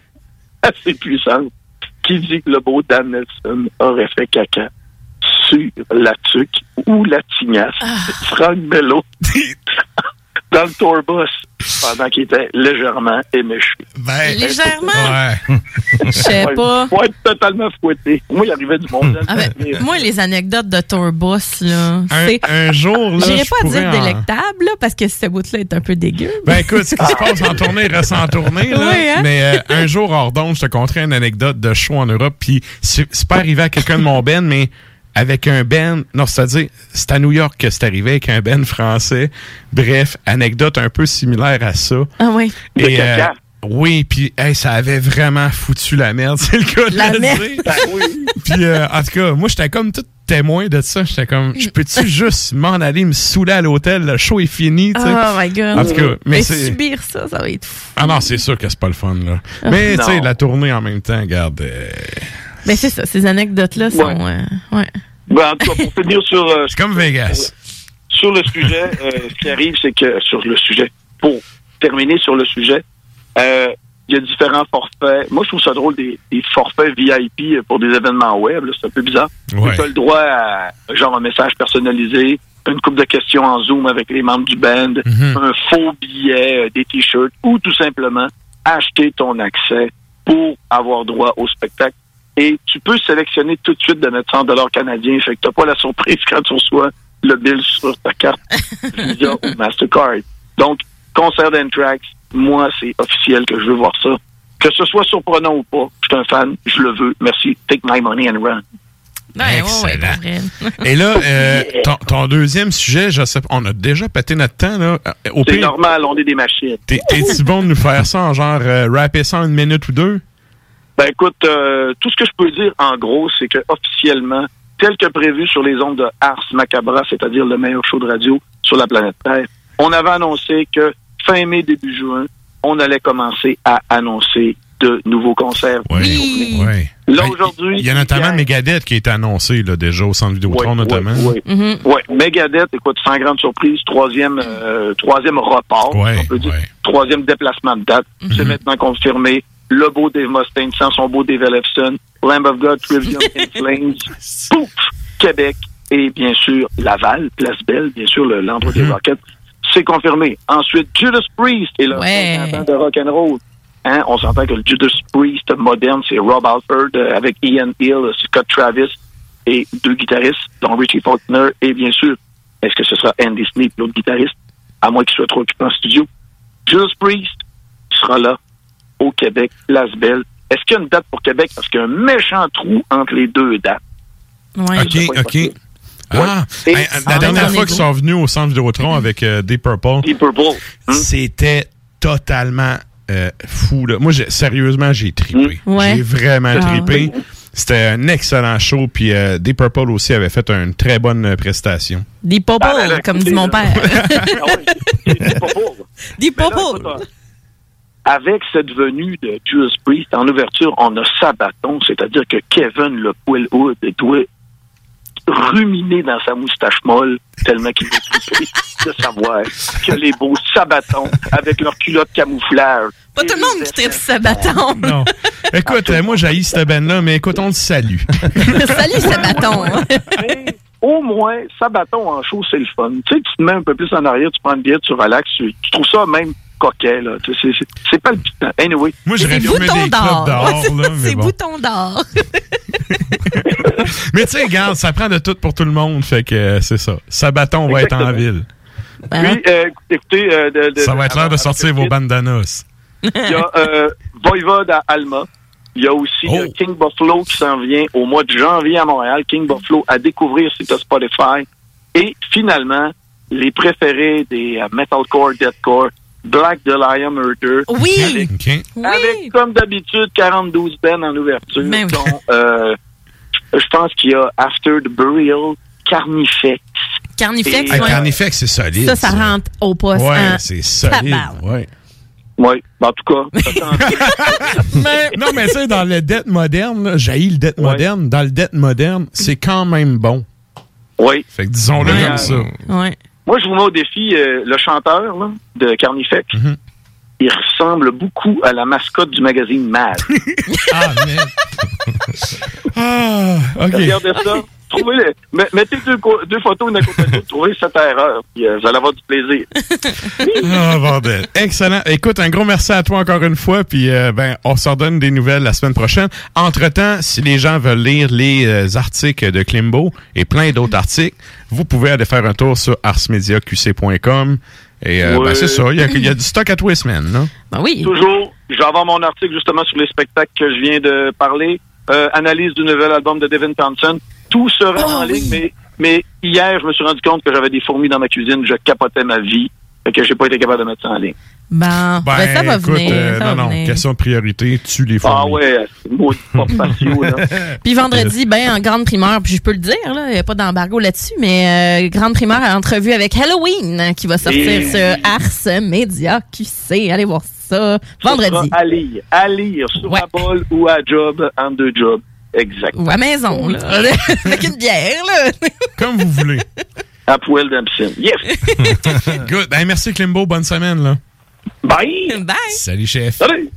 assez puissante qui dit que le beau Dan Nelson aurait fait caca sur la tuque ou la tignasse. De Frank Bello dans le tourbus pendant qu'il était légèrement éméché. Légèrement? Ouais. Je sais pas. Faut être totalement fouetté. Moi, il arrivait du monde. Ah ben, moi, les anecdotes de Tourbus, là, Un, c'est... un jour, là. J'irais je pas dire en- délectable, là, parce que ce bout-là est un peu dégueu. Ben écoute, ce qui se passe en tournée reste en tournée. Là. Oui, hein? Mais euh, un jour, hors d'onde, je te conterai une anecdote de show en Europe. Puis c'est pas arrivé à quelqu'un de mon band, mais avec un band. Non, c'est-à-dire, c'est à New York que c'est arrivé avec un band français. Bref, anecdote un peu similaire à ça. Ah oui. De Et, euh, oui, puis hey, ça avait vraiment foutu la merde, c'est le cas de La le merde. dire. Ben oui. Puis euh, en tout cas, moi j'étais comme tout témoin de ça. J'étais comme, je peux-tu juste m'en aller me saouler à l'hôtel, le show est fini, tu sais. Oh my God. En tout cas, mais subir ça, ça va être fou. Ah non, c'est sûr que c'est pas le fun, là. Ah. Mais, tu sais, la tournée en même temps, regarde. euh, Mais c'est ça, ces anecdotes-là sont... Ouais. euh, ouais. Ben, en tout cas, pour finir sur, euh, c'est comme Vegas. sur le sujet, euh, ce qui arrive, c'est que sur le sujet, pour terminer sur le sujet, euh, il y a différents forfaits. Moi, je trouve ça drôle, des, des forfaits VIP pour des événements web. là, C'est un peu bizarre. Ouais. Tu as le droit à genre un message personnalisé, une coupe de questions en Zoom avec les membres du band, Mhm. un faux billet, euh, des t-shirts, ou tout simplement acheter ton accès pour avoir droit au spectacle. Et tu peux sélectionner tout de suite de mettre 100 dollars canadiens. Fait que t'as pas la surprise quand tu reçois le bill sur ta carte Visa ou Mastercard. Donc, concert d'Anthrax, moi, c'est officiel que je veux voir ça. Que ce soit surprenant ou pas, je suis un fan, je le veux. Merci. Take my money and run. Ouais, ouais, ouais, Excellent. Et là, euh, ton, ton deuxième sujet, je sais pas, on a déjà pété notre temps, là. Euh, Au C'est pire, normal, on est des machines. t'es- t'es-tu bon de nous faire ça en genre euh, rapper ça en une minute ou deux? Ben écoute, euh, tout ce que je peux dire en gros, c'est que officiellement, tel que prévu sur les ondes de Ars Macabra, c'est-à-dire le meilleur show de radio sur la planète Terre, on avait annoncé que fin mai, début juin, on allait commencer à annoncer de nouveaux concerts. Oui. oui. Là, Ben, aujourd'hui, Il y a notamment Megadeth qui est annoncé là, déjà au centre Vidéotron, Ouais, notamment. ouais, ouais. Ouais, Megadeth, écoute, sans grande surprise, troisième, euh, troisième report, Ouais, on peut dire, troisième déplacement de date. C'est maintenant confirmé. Le beau Dave Mustaine sans son beau Dave Ellefson, Lamb of God, Trivium in Flames, Pouf, Québec et bien sûr Laval, Place Belle, bien sûr le- l'endroit des Rockets. C'est confirmé. Ensuite, Judas Priest et le Ouais. 50 ans de rock and roll. Hein, on s'entend que le Judas Priest moderne, c'est Rob Alford euh, avec Ian Hill, Scott Travis et deux guitaristes, dont Richie Faulkner et bien sûr, est-ce que ce sera Andy Sneap, l'autre guitariste, à moins qu'il soit trop occupé en studio. Judas Priest sera là au Québec, Place Belle. Est-ce qu'il y a une date pour Québec? Parce qu'il y a un méchant trou entre les deux dates. Ouais. OK, OK. Ah, Et- hey, la Ah, dernière fois qu'ils sont venus au centre Vidéotron avec euh, Deep Purple, Deep Purple. Hmm? c'était totalement euh, fou. Là. Moi, j'ai- sérieusement, j'ai trippé. Mm. Ouais. J'ai vraiment Ah, trippé. C'était un excellent show. Puis euh, Deep Purple aussi avait fait une très bonne euh, prestation. Ah, là, là, comme dit mon père. Ah oui, Deep Purple. Avec cette venue de Judas Priest, en ouverture, on a Sabaton, c'est-à-dire que Kevin le Wood doit ruminer dans sa moustache molle tellement qu'il est trippé de savoir que les beaux Sabatons, avec leur culotte camouflage, Pas tout le monde qui tripe ce bâton. Non. Écoute, moi, j'ai cette band-là, mais écoute, on le salue. Salut. Mais au moins, Sabaton en show, c'est le fun. Tu sais, tu te mets un peu plus en arrière, tu prends une bière, tu relaxes, tu, tu trouves ça même coquet, là. C'est, c'est palpitant. Anyway. Moi, j'aurais fumé bouton des d'or. Ouais, C'est bon. bouton d'or. Mais tu sais, regarde, ça prend de tout pour tout le monde, fait que euh, c'est ça. Sabaton va être en ville. Puis, euh, écoutez, euh, de- de- Ça va être l'heure de sortir vos bandanas. Il y a euh, Voivode à Alma. Il y a aussi Oh. euh, King Buffalo qui s'en vient au mois de janvier à Montréal. King Buffalo à découvrir si tu Spotify. Et finalement, les préférés des euh, metalcore, deathcore, Black Dahlia Murder. Oui! Avec, Oui! avec, comme d'habitude, 42 Ben en ouverture. Ben oui. dont, euh, je pense qu'il y a After the Burial, Carnifex. Carnifex, Hey, ouais. Carnifex, c'est solide. Ça, ça rentre au poste. Ouais, en c'est solide. Ouais. Oui, en tout cas. ça s'en- non, mais tu sais, dans le dette moderne, j'ai le dette moderne. Dans le dette moderne, c'est quand même bon. Oui. Fait que disons-le Ouais. comme ça. Ouais. Moi, je vous mets au défi euh, le chanteur là, de Carnifex. Mm-hmm. Il ressemble beaucoup à la mascotte du magazine Mad. ah, merde. ah, OK. Regardez ça. Trouvez les- met- mettez deux, photos une à côté de l'autre. Trouvez cette erreur. Puis, euh, vous allez avoir du plaisir. Ah, bordel. Excellent. Écoute, un gros merci à toi encore une fois. Puis, euh, ben, on se redonne des nouvelles la semaine prochaine. Entre-temps, si les gens veulent lire les euh, articles de Klimbo et plein d'autres articles, vous pouvez aller faire un tour sur arsmediaqc.com. Et euh, ben, c'est ça. Il y, a, il y a du stock à tous les semaines. Là. Ben oui. Toujours, je vais avoir mon article justement sur les spectacles que je viens de parler. Euh, analyse du nouvel album de Devin Townsend. Tout sera Oh, en ligne, mais, mais hier, je me suis rendu compte que j'avais des fourmis dans ma cuisine. Je capotais ma vie. Fait que j'ai pas été capable de mettre ça en ligne. Ben, ben, ça va écoute, venir. euh, ça non, va non. venir. Question de priorité, tue les fourmis. Ah ouais, c'est maudit pas patio, là. Puis vendredi, ben en grande primeur, puis je peux le dire, il n'y a pas d'embargo là-dessus, mais euh, grande primeur à entrevue avec Halloween qui va sortir Et- sur Ars Media QC. Allez voir ça. Vendredi. Ça À lire. À lire sur Ouais. la bol ou à job, en deux jobs. Exact. Ou à maison, là. avec une bière, là. Comme vous voulez. À Poel Dempsey. Yes! Good. Ben, merci Klimbo. Bonne semaine. Là. Bye! Bye! Salut, chef. Salut!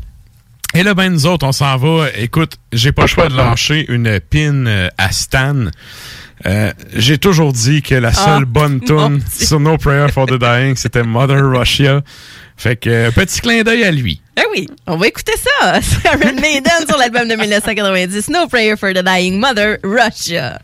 Et là, ben, nous autres, on s'en va. Écoute, j'ai pas le choix de lâcher une pin euh, à Stan. Euh, j'ai toujours dit que la seule Ah, bonne mon tune sur No Prayer for the Dying, c'était Mother Russia. Fait que, euh, petit clin d'œil à lui. Ah oui, on va écouter ça. C'est Iron Maiden sur l'album de 1990, No Prayer for the Dying Mother, Russia.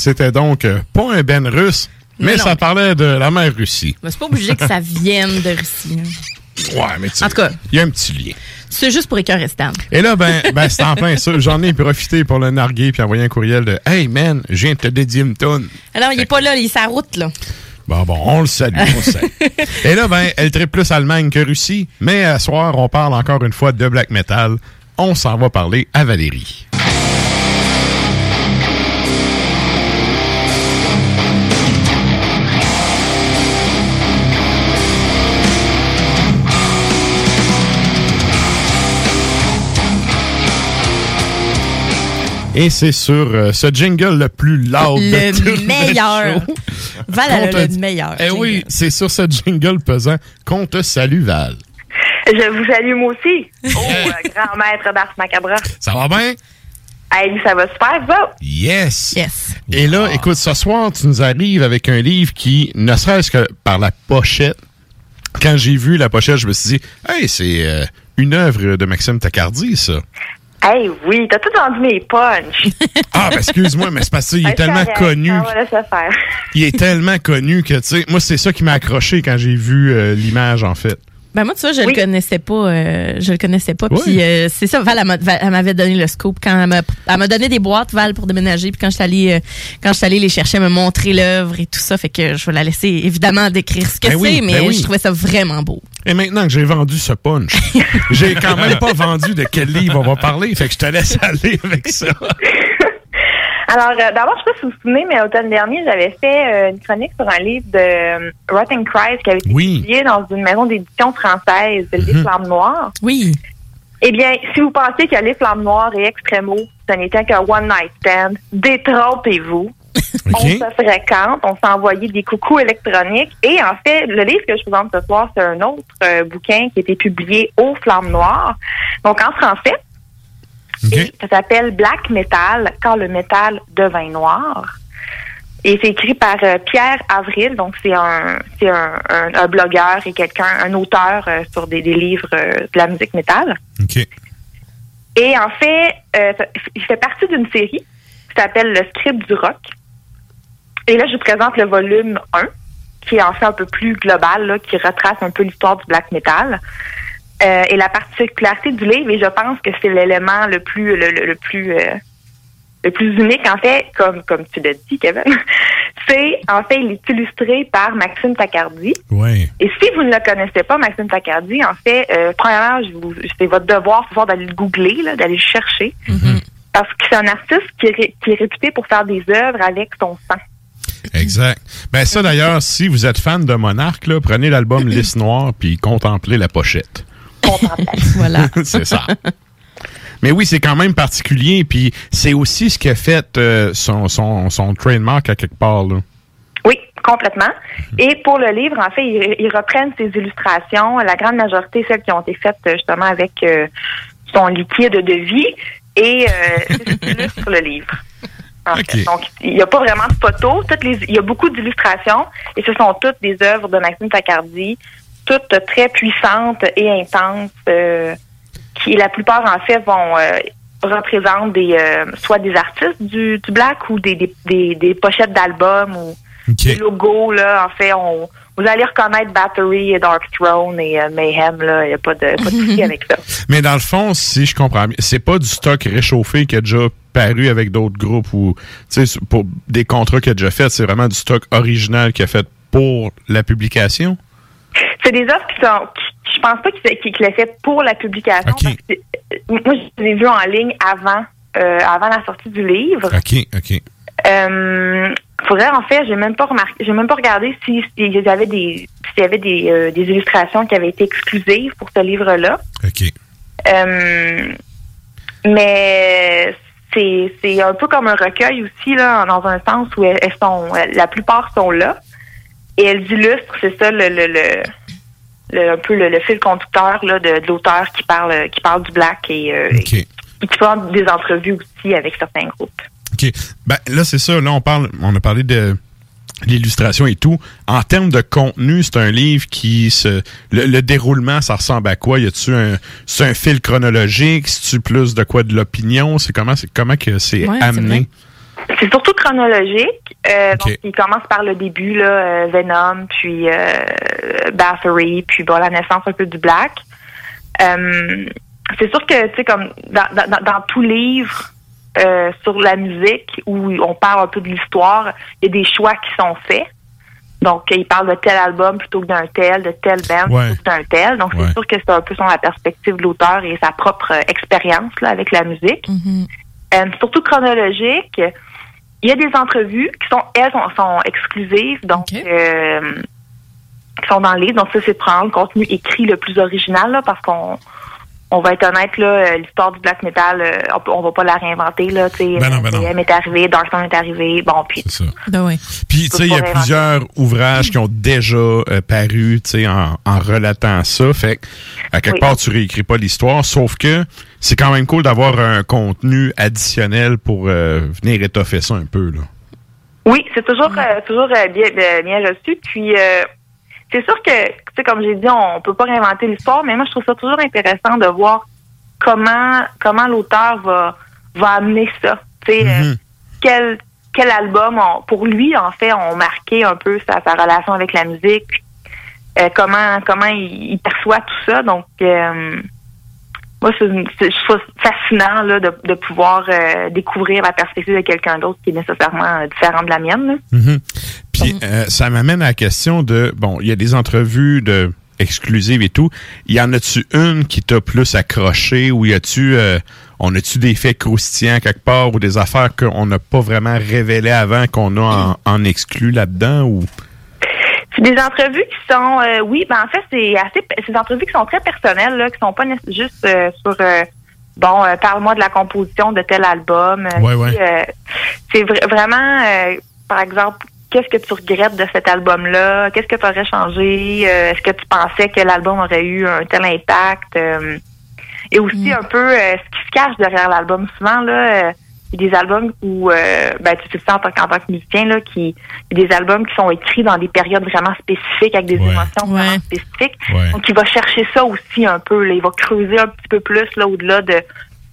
C'était donc euh, pas un Ben russe, mais, ça parlait de la mer Russie. Mais c'est pas obligé que ça vienne de Russie. hein. Ouais, mais tu En tout cas. il y a un petit lien. C'est juste pour écœurer Stan. Et là, ben, ben c'est en plein ça. J'en ai profité pour le narguer puis envoyer un courriel de Hey man, je viens de te dédier une tonne. Alors, il est pas là, il est sur la route, là. Bon, bon, on le salue, on le salue. Et là, ben, elle traite plus Allemagne que Russie, mais à soir, on parle encore une fois de black metal. On s'en va parler à Valérie. Et c'est sur euh, ce jingle le plus loud de tout Le meilleur. show. Val, a te le meilleur. Eh oui, c'est sur ce jingle pesant qu'on te salue, Val. Je vous salue moi aussi. Oh, euh, grand maître d'Ars Macabra. Ça va bien? Hey, ça va super, autres? Yes! Yes. Et là, écoute, ce soir, tu nous arrives avec un livre qui, ne serait-ce que par la pochette, quand j'ai vu la pochette, je me suis dit, hey, c'est euh, une œuvre de Maxime Tacardi, ça. Hey, oui, t'as tout vendu mes punchs. Ah, ben, excuse-moi, mais c'est parce qu'il est Hey, tellement correct, connu. Faire. Il est tellement connu que, tu sais, moi, c'est ça qui m'a accroché quand j'ai vu euh, l'image, en fait. Ben moi, tu vois, je le connaissais pas. euh, je le connaissais pas. Oui. Puis euh, c'est ça, Val, elle m'a- Val, elle m'avait donné le scoop quand elle m'a, elle m'a donné des boîtes, Val, pour déménager. Puis quand je suis allée, euh, quand je suis allée les chercher, elle me montrer l'œuvre et tout ça. Fait que je vais la laisser évidemment décrire ce que Ben oui, c'est, mais ben oui. je trouvais ça vraiment beau. Et maintenant que j'ai vendu ce punch, j'ai quand même pas vendu de quel livre on va parler, fait que je te laisse aller avec ça. Alors, euh, d'abord, je sais pas si vous vous souvenez, mais l'automne dernier, j'avais fait euh, une chronique sur un livre de euh, Rotten Christ qui avait été Oui. publié dans une maison d'édition française, le livre Mhm. Flamme Noire. Oui. Eh bien, si vous pensez que les Flamme Noire et Extremo, ce n'était qu'un one-night stand, détrompez-vous. On se fréquente, on s'est envoyé des coucous électroniques. Et en fait, le livre que je vous présente ce soir, c'est un autre euh, bouquin qui a été publié aux Flammes Noires. Donc, en français, Ça s'appelle Black Metal, quand le métal devint noir. Et c'est écrit par euh, Pierre Avril, donc c'est un c'est un, un- un blogueur et quelqu'un, un auteur euh, sur des, des livres euh, de la musique métal. Et en fait, il fait partie d'une série qui s'appelle Le Script du rock. Et là, je vous présente le volume 1, qui est en fait un peu plus global, là, qui retrace un peu l'histoire du black metal. Euh, et la particularité du livre, et je pense que c'est l'élément le plus le, le- le plus euh, le plus unique, en fait, comme comme tu l'as dit, Kevin, c'est en fait il est illustré par Maxime Tacardi. Ouais. Et si vous ne le connaissez pas, Maxime Tacardi, en fait, euh, premièrement, je vous- c'est votre devoir ce soir d'aller le googler, là, d'aller le chercher. Parce que c'est un artiste qui est, ré- qui est réputé pour faire des œuvres avec son sang. Exact. Ben ça d'ailleurs, si vous êtes fan de Monarque, là, prenez l'album Lys Noire puis contemplez la pochette. Voilà. c'est ça. Mais oui, c'est quand même particulier, puis c'est aussi ce qui a fait euh, son, son, son trademark à quelque part. Là. Oui, complètement. Et pour le livre, en fait, ils, ils reprennent ses illustrations, la grande majorité, celles qui ont été faites euh, justement avec euh, son liquide de vie, et euh, c'est illustre le livre. en fait. Ok. Donc, il n'y a pas vraiment de photos. Toutes les, il y a beaucoup d'illustrations, et ce sont toutes des œuvres de Maxime Tacardi, toutes très puissantes et intenses, euh, qui la plupart, en fait, vont euh, représentent des euh, soit des artistes du, du black ou des, des, des, des pochettes d'albums ou des logos. Là, en fait, on, vous allez reconnaître Battery et Dark Throne et euh, Mayhem. Là, il n'y a pas de, pas de souci avec ça. Mais dans le fond, si je comprends bien, c'est pas du stock réchauffé qui a déjà paru avec d'autres groupes ou tu sais pour des contrats qu'il a déjà fait, c'est vraiment du stock original qu'il a fait pour la publication? C'est des offres qui sont. qui- je pense pas qu'il qu'il l'ait fait pour la publication. parce que, euh, moi, je les ai vues en ligne avant, euh, avant la sortie du livre. OK, OK. Euh, faudrait en fait, j'ai même pas remarqué, j'ai même pas regardé si s'il y avait des s'il y avait des, euh, des illustrations qui avaient été exclusives pour ce livre-là. OK. Euh, mais c'est c'est un peu comme un recueil aussi là, dans un sens où elles, elles sont la plupart sont là et elles illustrent, c'est ça le, le, le, le- un peu le, le fil conducteur là de, de l'auteur qui parle qui parle du black et, euh, et qui fait des entrevues aussi avec certains groupes. OK. Ben, là, c'est ça. Là, on parle, on a parlé de l'illustration et tout. En termes de contenu, c'est un livre qui se. Le, le déroulement, ça ressemble à quoi? Y a-tu un. C'est un fil chronologique? C'est-tu plus de quoi de l'opinion? C'est comment, c'est comment que c'est Ouais, c'est amené? C'est surtout chronologique. Euh, Donc, il commence par le début, là, euh, Venom, puis euh, Bathory, puis bon, la naissance un peu du Black. Euh, c'est sûr que, tu sais, comme dans, dans, dans tout livre euh, sur la musique où on parle un peu de l'histoire, il y a des choix qui sont faits. Donc, il parle de tel album plutôt que d'un tel, de tel band Ouais. plutôt que d'un tel. Donc, c'est Ouais. sûr que c'est un peu sur la perspective de l'auteur et sa propre expérience là, avec la musique. Euh, surtout chronologique. Il y a des entrevues qui sont, elles, sont, sont exclusives, donc euh, qui sont dans le livre. Donc ça, c'est prendre le contenu écrit le plus original, là, parce qu'on on va être honnête, là, euh, l'histoire du black metal, euh, on, on va pas la réinventer, là, tu sais. Ben non, ben non. Est arrivé, Darkstone est arrivé, bon, puis... Ben ouais. Puis, tu sais, il y a plusieurs ouvrages qui ont déjà euh, paru, tu sais, en, en relatant ça. Fait que, à quelque Oui. part, tu réécris pas l'histoire, sauf que c'est quand même cool d'avoir un contenu additionnel pour euh, venir étoffer ça un peu, là. Oui, c'est toujours euh, toujours euh, bien, bien reçu. Puis euh, c'est sûr que, sais, comme j'ai dit, on peut pas réinventer l'histoire, mais moi je trouve ça toujours intéressant de voir comment comment l'auteur va va amener ça. Tu sais, euh, quel quel album pour lui en fait ont marqué un peu sa, sa relation avec la musique, puis, euh, comment comment il, il perçoit tout ça. Donc euh, moi, c'est une- c'est- je trouve ça fascinant là, de, de pouvoir euh, découvrir la perspective de quelqu'un d'autre qui est nécessairement différente de la mienne. Mhm. Puis euh, ça m'amène à la question de bon, il y a des entrevues de exclusives et tout. Y en a-tu une qui t'a plus accroché ou y a-tu euh, on a-tu des faits croustillants quelque part ou des affaires qu'on n'a pas vraiment révélées avant qu'on a en, en exclu là-dedans ou? C'est des entrevues qui sont, euh, oui, ben en fait, c'est assez, c'est des entrevues qui sont très personnelles, là, qui sont pas juste euh, sur, euh, bon, parle-moi de la composition de tel album. Ouais, ouais. c'est vra- vraiment, par exemple, qu'est-ce que tu regrettes de cet album-là? Qu'est-ce que tu aurais changé? Euh, Est-ce que tu pensais que l'album aurait eu un tel impact? Euh, et aussi un peu euh, ce qui se cache derrière l'album. Souvent, là, euh, il y a des albums où, euh, ben, tu sais ça en tant, qu'en tant que musicien, là, qui, il y a des albums qui sont écrits dans des périodes vraiment spécifiques, avec des émotions vraiment spécifiques. Ouais. Donc, il va chercher ça aussi un peu. Là. Il va creuser un petit peu plus là au-delà de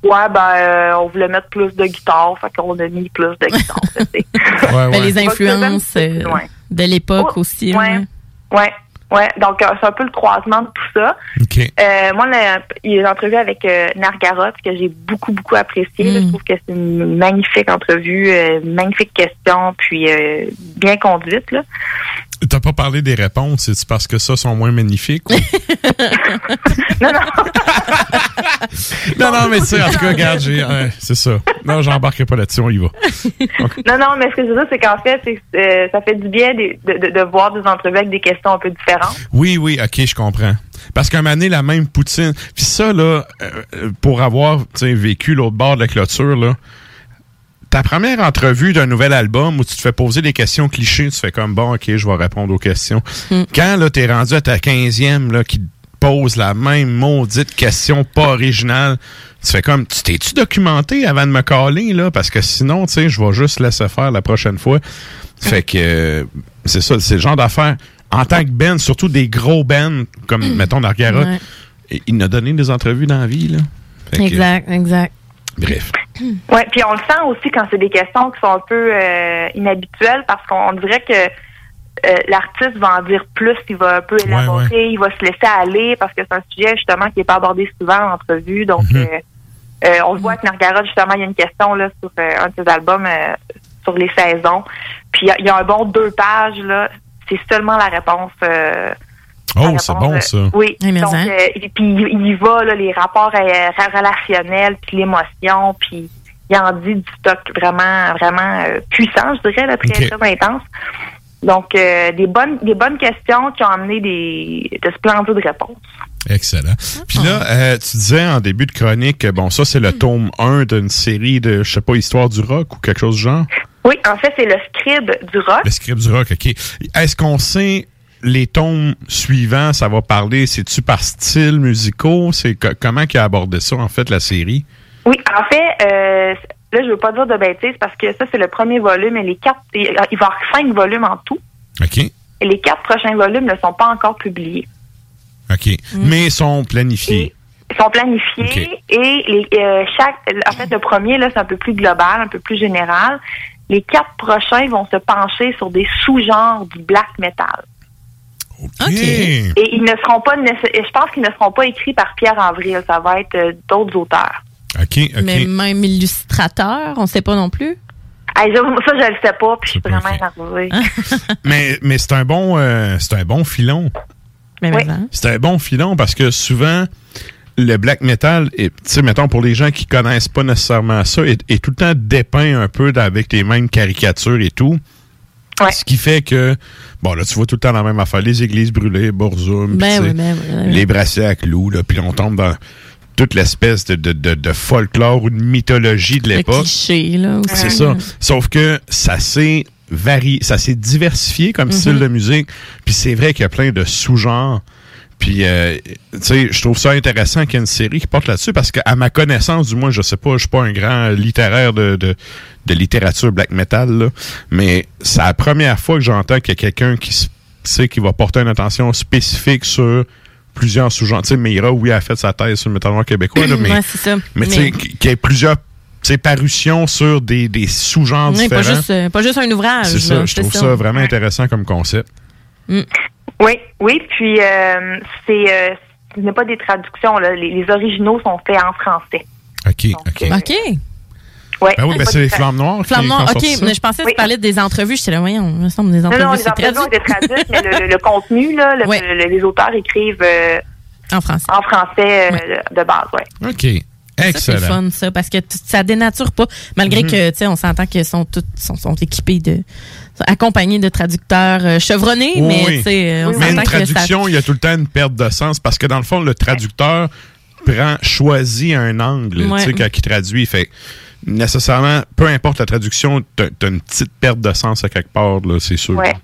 Ouais, ben, euh, on voulait mettre plus de guitare, fait qu'on a mis plus de guitare. tu sais. Ben, les influences euh, de l'époque Oh, aussi. ouais. hein. Ouais, ouais. Donc, euh, c'est un peu le croisement de tout ça. Euh, moi, le- il y a une entrevue avec euh, Nargaroth que j'ai beaucoup, beaucoup apprécié. là. Je trouve que c'est une magnifique entrevue, euh, une magnifique question, puis euh, bien conduite. Là. T'as pas parlé des réponses, c'est parce que ça sont moins magnifiques? ou- non, non. non, non, mais tu sais, en tout cas, regarde, ouais, c'est ça. Non, j'embarquerai pas là-dessus, on y va. non, non, mais ce que je veux dire, c'est qu'en fait, c'est, euh, ça fait du bien de, de, de- de voir des entrevues avec des questions un peu différentes. Oui, oui, ok, je comprends. Parce qu'à un moment donné, la même poutine. Puis ça, là, euh, pour avoir vécu l'autre bord de la clôture, là, ta première entrevue d'un nouvel album où tu te fais poser des questions clichés, tu fais comme bon, ok, je vais répondre aux questions. Quand là, t'es rendu à ta quinzième, là, qui pose la même maudite question pas originale, tu fais comme, tu t'es-tu documenté avant de me caler, là? Parce que sinon, tu sais, je vais juste laisser faire la prochaine fois. Fait que, euh, c'est ça, c'est le genre d'affaires. En tant que band, surtout des gros bands, comme, mettons, Nargara, Ouais. il nous a donné des entrevues dans la vie, là. Fait que, Exact, exact. bref. Oui, puis on le sent aussi quand c'est des questions qui sont un peu euh, inhabituelles parce qu'on dirait que euh, l'artiste va en dire plus, il va un peu élaborer, il va se laisser aller parce que c'est un sujet justement qui n'est pas abordé souvent en entrevue. Donc, Mhm. euh, euh, on le voit avec Nargara, justement, il y a une question là sur euh, un de ses albums euh, sur les saisons. Puis il y y, a un bon deux pages, là. C'est seulement la réponse. Oh, c'est bon, euh, ça. Oui. Mais donc, hein. euh, et puis il il y va, là, les rapports euh, relationnels, puis l'émotion, puis il en dit du stock vraiment, vraiment euh, puissant, je dirais, là, très, très intense. Donc, euh, des bonnes des bonnes questions qui ont amené des de splendides réponses. Excellent. Puis là, euh, tu disais en début de chronique, que, bon, ça, c'est le tome 1 d'une série de, je sais pas, Histoire du rock ou quelque chose du genre? Oui, en fait, c'est le scribe du rock. Le script du rock, OK. Est-ce qu'on sait les tomes suivants, ça va parler, c'est-tu par style musicaux? C'est comment qu'il a abordé ça, en fait, la série? Oui, en fait, euh, là, je veux pas dire de bêtises parce que ça, c'est le premier volume et les quatre, il il va y avoir cinq volumes en tout. OK. Et les quatre prochains volumes ne sont pas encore publiés. OK. Mais ils sont planifiés. Ils sont planifiés et les, euh, chaque, en fait, le premier, là, c'est un peu plus global, un peu plus général. les quatre prochains vont se pencher sur des sous-genres du black metal. Et ils ne seront pas, je pense qu'ils ne seront pas écrits par Pierre Avril. Ça va être euh, d'autres auteurs. OK, OK. Mais même illustrateur, on sait pas non plus? Je- ça, je le sais pas, puis je suis vraiment énervée. mais mais c'est un bon euh, c'est un bon filon. Mais C'est un bon filon parce que souvent le black metal, tu sais, mettons pour les gens qui connaissent pas nécessairement ça, est, est tout le temps dépeint un peu avec les mêmes caricatures et tout. Ce qui fait que, bon, là, tu vois tout le temps la même affaire. Les églises brûlées, Borzum, puis Ben oui, ben oui, ben les bracelets à clous, là, puis on tombe dans toute l'espèce de, de, de, de folklore ou de mythologie de l'époque. C'est ça. Sauf que ça s'est varié, ça s'est diversifié comme Mhm. style de musique. Puis c'est vrai qu'il y a plein de sous-genres. Puis, euh, tu sais, je trouve ça intéressant qu'il y ait une série qui porte là-dessus parce qu'à ma connaissance, du moins, je sais pas, je suis pas un grand littéraire de, de, de littérature black metal, là, mais c'est la première fois que j'entends qu'il y a quelqu'un qui sait qui va porter une attention spécifique sur plusieurs sous-genres. Tu sais, Meira, oui, a fait sa thèse sur le métal noir québécois, là, mais, Ouais, ça. mais tu sais, Mais- qu'il y ait plusieurs parutions sur des, des sous-genres Oui, différents. pas juste, euh, pas juste un ouvrage. C'est ça, je trouve ça. vraiment intéressant comme concept. Oui, oui, puis euh, c'est euh, ce n'est pas des traductions. Là. Les, les originaux sont faits en français. OK, OK. OK. Ouais, Ben oui, ben c'est les Flammes Noires. qui- Flamme qui Noire, ont OK. Mais je pensais que tu parlais des entrevues. J'étais là, voyons, il me semble des Non, entrevues, non, les c'est entrevues ont traduit. été traduites, mais le, le- le contenu, là, le- le- les auteurs écrivent euh, en français, en français euh, de base, ouais. OK. Ça, c'est Excellent. le fun, ça, parce que t- ça dénature pas. Malgré Mhm. que, tu sais, on s'entend qu'ils sont tous sont, sont équipés de. sont accompagnés de traducteurs euh, chevronnés, Oui, mais, oui. tu sais, euh, on Mais une ça. traduction, il y a tout le temps une perte de sens parce que dans le fond, le traducteur prend, choisit un angle Ouais. tu sais, quand il traduit. Fait que nécessairement, peu importe la traduction, t'as as une petite perte de sens à quelque part, là, c'est sûr. Ouais.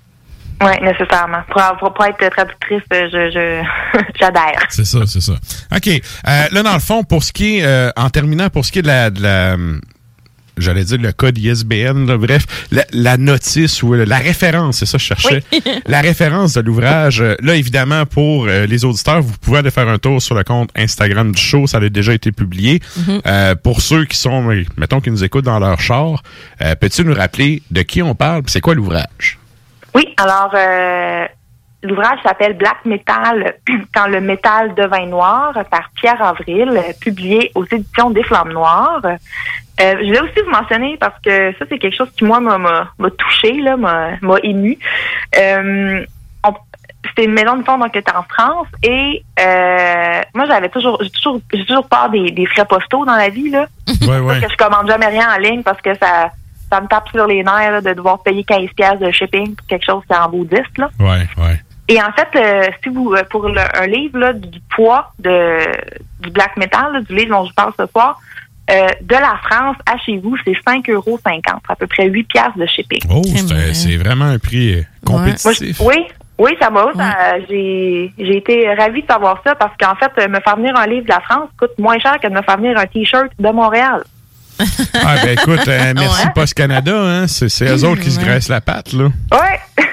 Oui, nécessairement. Pour, pour pas être traductrice, euh, je je- j'adhère. C'est ça, c'est ça. OK. Euh, là, dans le fond, pour ce qui est, euh, en terminant, pour ce qui est de la, de la, j'allais dire le code ISBN, là, bref, la, la notice ou la référence, c'est ça que je cherchais. la référence de l'ouvrage. Là, évidemment, pour euh, les auditeurs, vous pouvez aller faire un tour sur le compte Instagram du show. Ça a déjà été publié. Mhm. Euh, pour ceux qui sont, mettons, qui nous écoutent dans leur char, euh, peux-tu nous rappeler de qui on parle? C'est quoi l'ouvrage? Oui, alors euh, l'ouvrage s'appelle Black Metal quand le métal devint noir par Pierre Avril, euh, publié aux éditions des Flammes Noires. Euh, je voulais aussi vous mentionner parce que ça c'est quelque chose qui moi m'a touché là, m'a m'a ému. Euh, on- c'était une maison de fond donc qui était en France et euh, moi j'avais toujours j'ai toujours j'ai toujours peur des, des frais postaux dans la vie là. Ouais, ouais. Parce que je commande jamais rien en ligne parce que ça ça me tape sur les nerfs là, de devoir payer 15 pièces de shipping pour quelque chose qui est en bouddhiste là. Ouais, ouais. Et en fait, euh, si vous euh, pour le- un livre là, du poids de du black metal, là, du livre dont je parle ce soir, euh, de la France à chez vous, c'est 5,50 euros, à peu près 8 pièces de shipping. Oh, c'est vraiment un prix compétitif. Moi, oui, oui, ça m'a. ça- J'ai j'ai été ravie de savoir ça parce qu'en fait, me faire venir un livre de la France coûte moins cher que de me faire venir un T-shirt de Montréal. Ah, ben écoute, euh, merci Post Canada, hein. C'est c'est eux autres qui se graissent la patte, là. Ouais.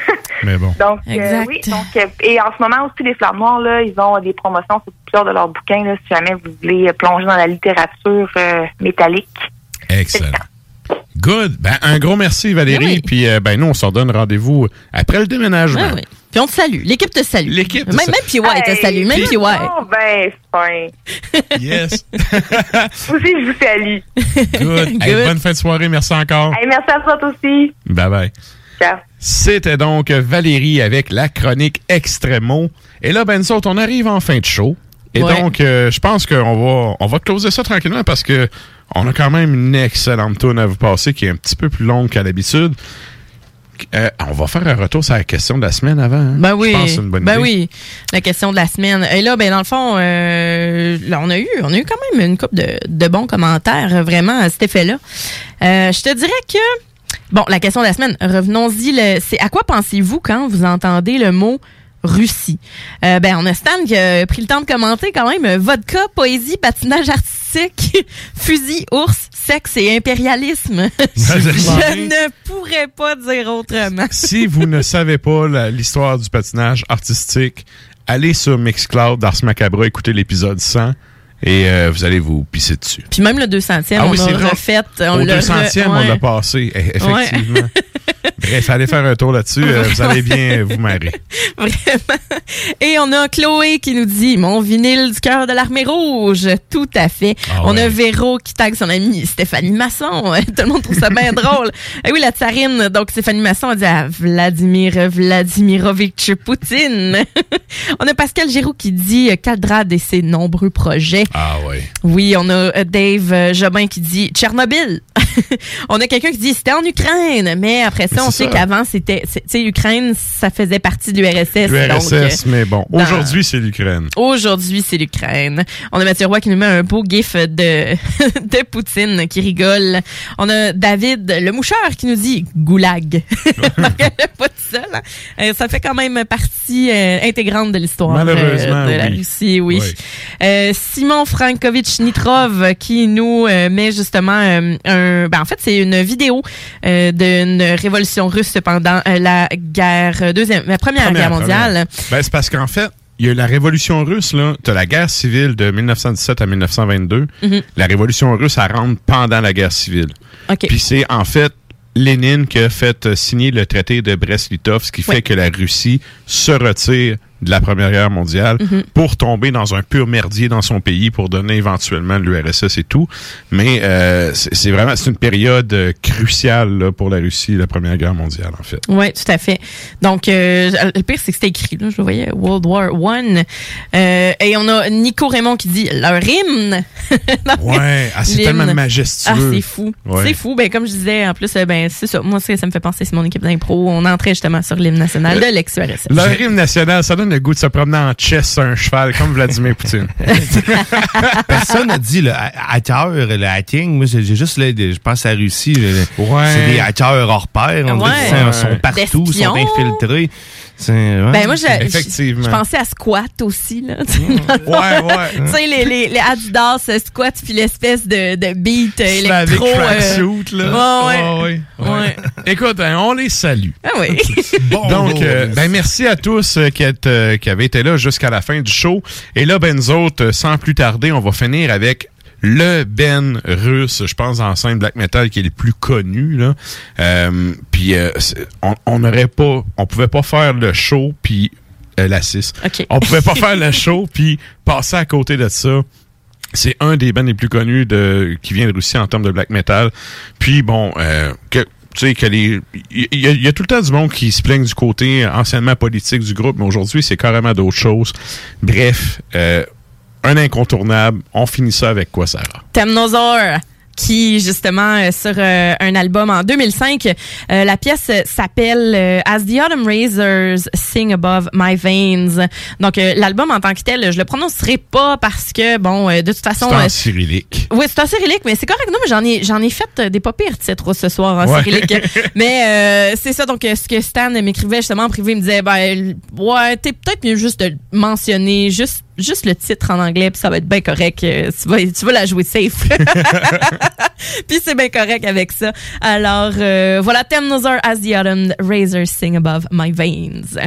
Mais bon. Donc, euh, Exact. oui, donc, euh, et en ce moment aussi, les Flammes Noires, là, ils ont des promotions sur plusieurs de leurs bouquins, là, si jamais vous voulez plonger dans la littérature euh, métallique. Excellent. Good. Ben, un gros merci, Valérie. Puis, euh, ben, nous, on s'en donne rendez-vous après le déménagement. Ouais, ouais. Puis on te salue. L'équipe te salue. L'équipe te même, salue. même PY te salue. Même PY. Oh, ben, c'est fin. Yes. Vous aussi, je vous salue. Good. Hey, bonne fin de soirée. Merci encore. Hey, merci à toi aussi. Bye bye. Ciao. C'était donc Valérie avec la chronique Extremo. Et là, ben, nous autres, on arrive en fin de show. Et Ouais. donc, euh, je pense qu'on va, on va closer ça tranquillement parce que on a quand même une excellente tune à vous passer qui est un petit peu plus longue qu'à l'habitude. Euh, on va faire un retour sur la question de la semaine avant. hein? Ben oui. Je pense que c'est une bonne ben idée. oui. La question de la semaine. Et là, ben dans le fond, euh, là, on a eu, on a eu quand même une couple de, de bons commentaires, vraiment à cet effet-là. Euh, je te dirais que bon, la question de la semaine. Revenons-y. C'est à quoi pensez-vous quand vous entendez le mot Russie. Euh, ben, on a Stan qui a pris le temps de commenter quand même. Vodka, poésie, patinage artistique, fusil, ours, sexe et impérialisme. Je ne pourrais pas dire autrement. si vous ne savez pas la- l'histoire du patinage artistique, allez sur Mixcloud d'Ars Macabra, écoutez l'épisode 100 et euh, vous allez vous pisser dessus. Puis même le 200e, Ah oui, on c'est a vrai. refait. On Au l'a 200e, re- on l'a passé, eh, effectivement. Bref, allez faire un tour là-dessus. euh, vous allez bien vous marrer. Vraiment. Et on a Chloé qui nous dit Mon vinyle du cœur de l'armée rouge. Tout à fait. Ah on a Véro qui tag son amie Stéphanie Masson. Tout le monde trouve ça bien drôle. Et oui, la tsarine. Donc, Stéphanie Masson a dit à Vladimir Vladimirovitch Poutine. on a Pascal Giroux qui dit euh, Caldrade et ses nombreux projets. Ah oui. Oui, on a euh, Dave Jobin qui dit Tchernobyl. on a quelqu'un qui dit c'était en Ukraine, mais après ça, Mais on sait ça. qu'avant c'était, tu sais, Ukraine, ça faisait partie de l'URSS. L'URSS, euh, mais bon. Aujourd'hui, c'est l'Ukraine. Aujourd'hui, c'est l'Ukraine. On a Mathieu Roy qui nous met un beau gif de, de Poutine qui rigole. On a David le moucheur qui nous dit goulag. Pas tout seul. hein. Euh, ça fait quand même partie euh, intégrante de l'histoire euh, Malheureusement, de la oui. Russie, oui. Oui. Euh, Simon Frankovitch Nitrov qui nous euh, met justement un ben en fait c'est une vidéo d'une révolution russe pendant euh, la guerre deuxième la première, Première, guerre mondiale. première. Ben, c'est parce qu'en fait, il y a eu la révolution russe, là. T'as la guerre civile de 1917 à 1922. Mhm. La révolution russe, elle rentre pendant la guerre civile. Puis c'est, en fait, Lénine qui a fait euh, signer le traité de Brest-Litov, ce qui fait que la Russie se retire de la Première Guerre mondiale Mhm. pour tomber dans un pur merdier dans son pays pour donner éventuellement l'URSS et tout. Mais euh, c'est vraiment c'est une période euh, cruciale là, pour la Russie, la Première Guerre mondiale, en fait. Oui, tout à fait. Donc, euh, le pire, c'est que c'était écrit, là, je le voyais, World War One. Euh, et on a Nico Raymond qui dit leur hymne. Ouais, ah, c'est tellement majestueux. Ah, c'est fou. Ouais. C'est fou. Ben, comme je disais, en plus, ben, c'est ça. Moi, ça, ça me fait penser, c'est mon équipe d'impro. On entrait justement sur l'hymne national de l'ex-URSS. Leur hymne national, ça donne le goût de se promener en chess sur un cheval, comme Vladimir Poutine. Personne n'a dit le ha- hacker, le hacking. Moi, j'ai juste, là, des- je pense à la Russie. Ouais. C'est des hackers hors pair. On dirait Ouais. qu'ils sont- sont partout, Des sont infiltrés. C'est- ouais. Ben moi, je, je- Effectivement. je pensais à squat aussi. Là, Mm. fond. Ouais, ouais. tu sais, les, les, les Adidas euh, squat puis l'espèce de, de beat euh, électro. euh, là. Ouais, ouais. Ouais, ouais. Ouais. Écoute, hein, on les salue. Ah oui. Donc, euh, ben merci à tous euh, qui, êtes, euh, qui avaient été là jusqu'à la fin du show. Et là, ben nous autres, sans plus tarder, on va finir avec le Ben russe, je pense, en scène black metal qui est le plus connu. Là. Euh, puis euh, on on n'aurait pas, on pouvait pas faire le show puis euh, la 6. On pouvait pas faire le show puis passer à côté de ça. C'est un des bands les plus connus de qui vient de Russie en termes de black metal. Puis bon, euh, que tu sais que les il y, a- il y a tout le temps du monde qui se plaigne du côté anciennement politique du groupe, mais aujourd'hui c'est carrément d'autres choses. Bref, euh, un incontournable. On finit ça avec quoi, Sarah? Temnosaur qui justement euh, sur euh, un album en 2005 euh, la pièce s'appelle As the Autumn Razors Sing Above My Veins donc l'album en tant que tel je le prononcerai pas parce que bon de toute façon C'est en cyrillique. oui, c'est un cyrillique, mais c'est correct. Non, mais j'en ai, j'en ai fait des pas pires titres ce soir en Ouais. cyrillique. mais euh, c'est ça, donc ce que Stan m'écrivait justement en privé, il me disait, ben, ouais, t'es peut-être mieux juste de mentionner juste, juste le titre en anglais, puis ça va être bien correct. euh, tu, vas, la jouer safe. puis c'est bien correct avec ça. Alors, euh, voilà, Temnosaur as the autumn razors sing above my veins.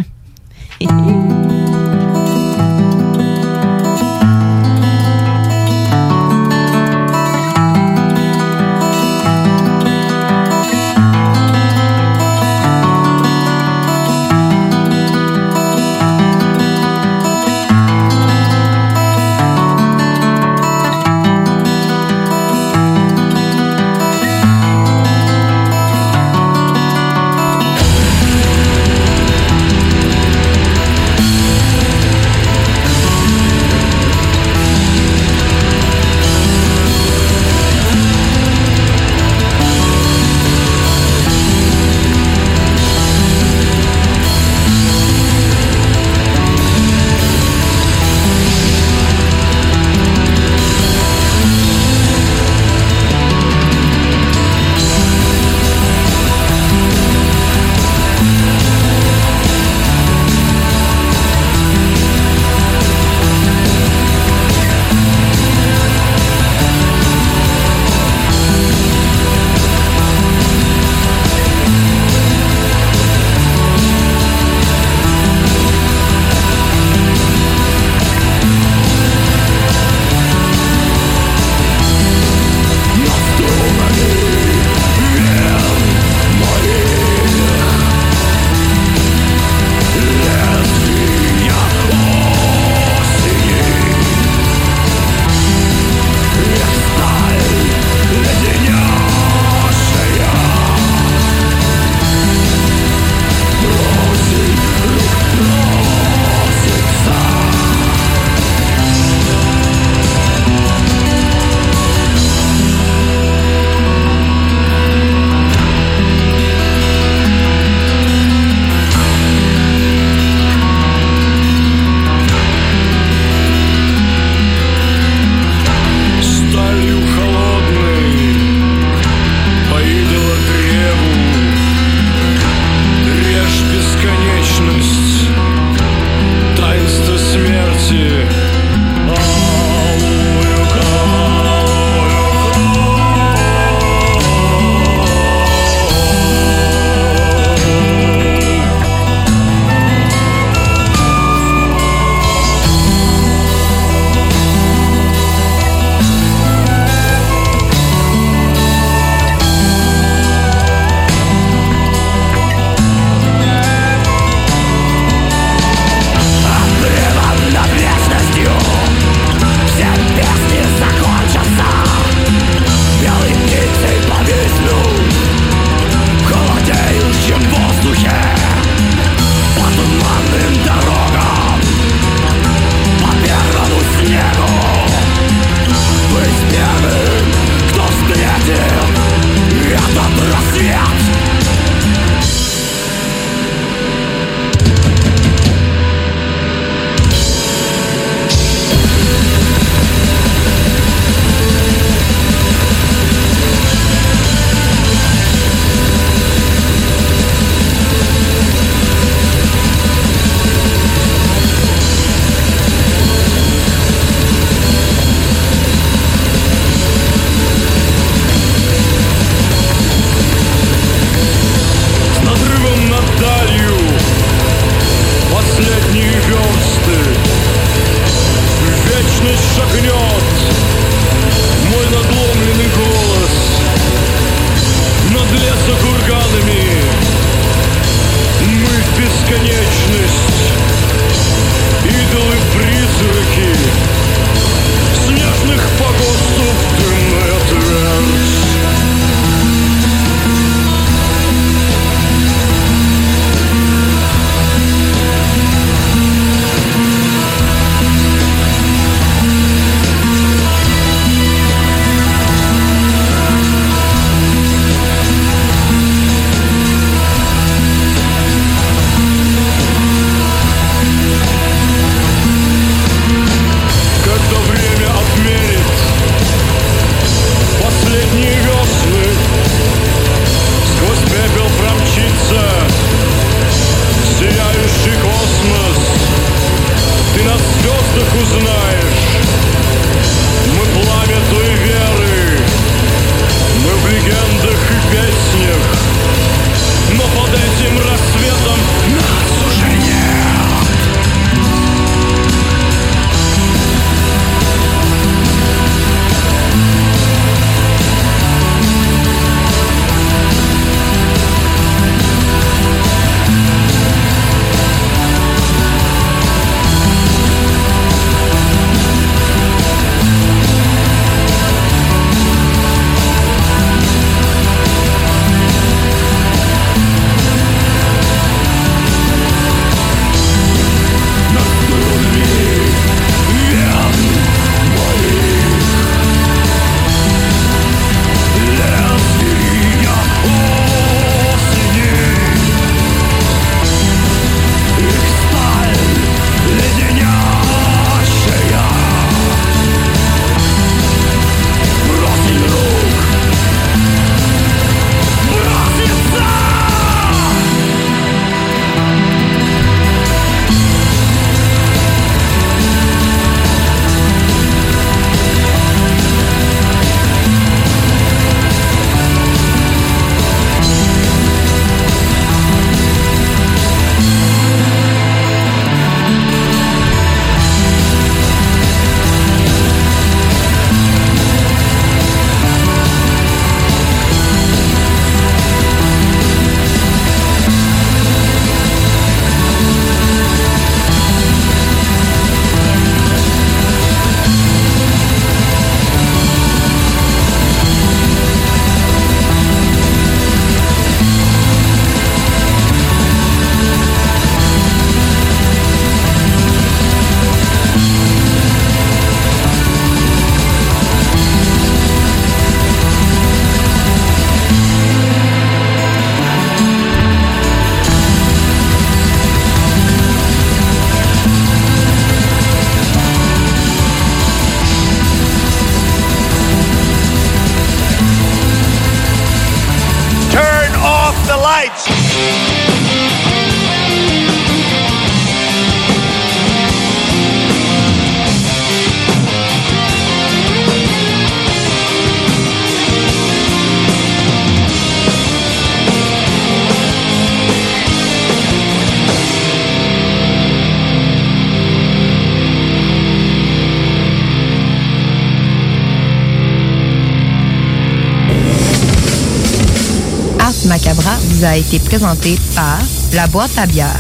A été présenté par La Boîte à bière,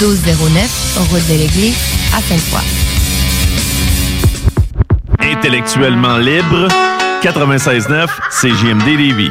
1209, route de à Sainte-Foy. Intellectuellement libre, 96.9, CJMD Lévis.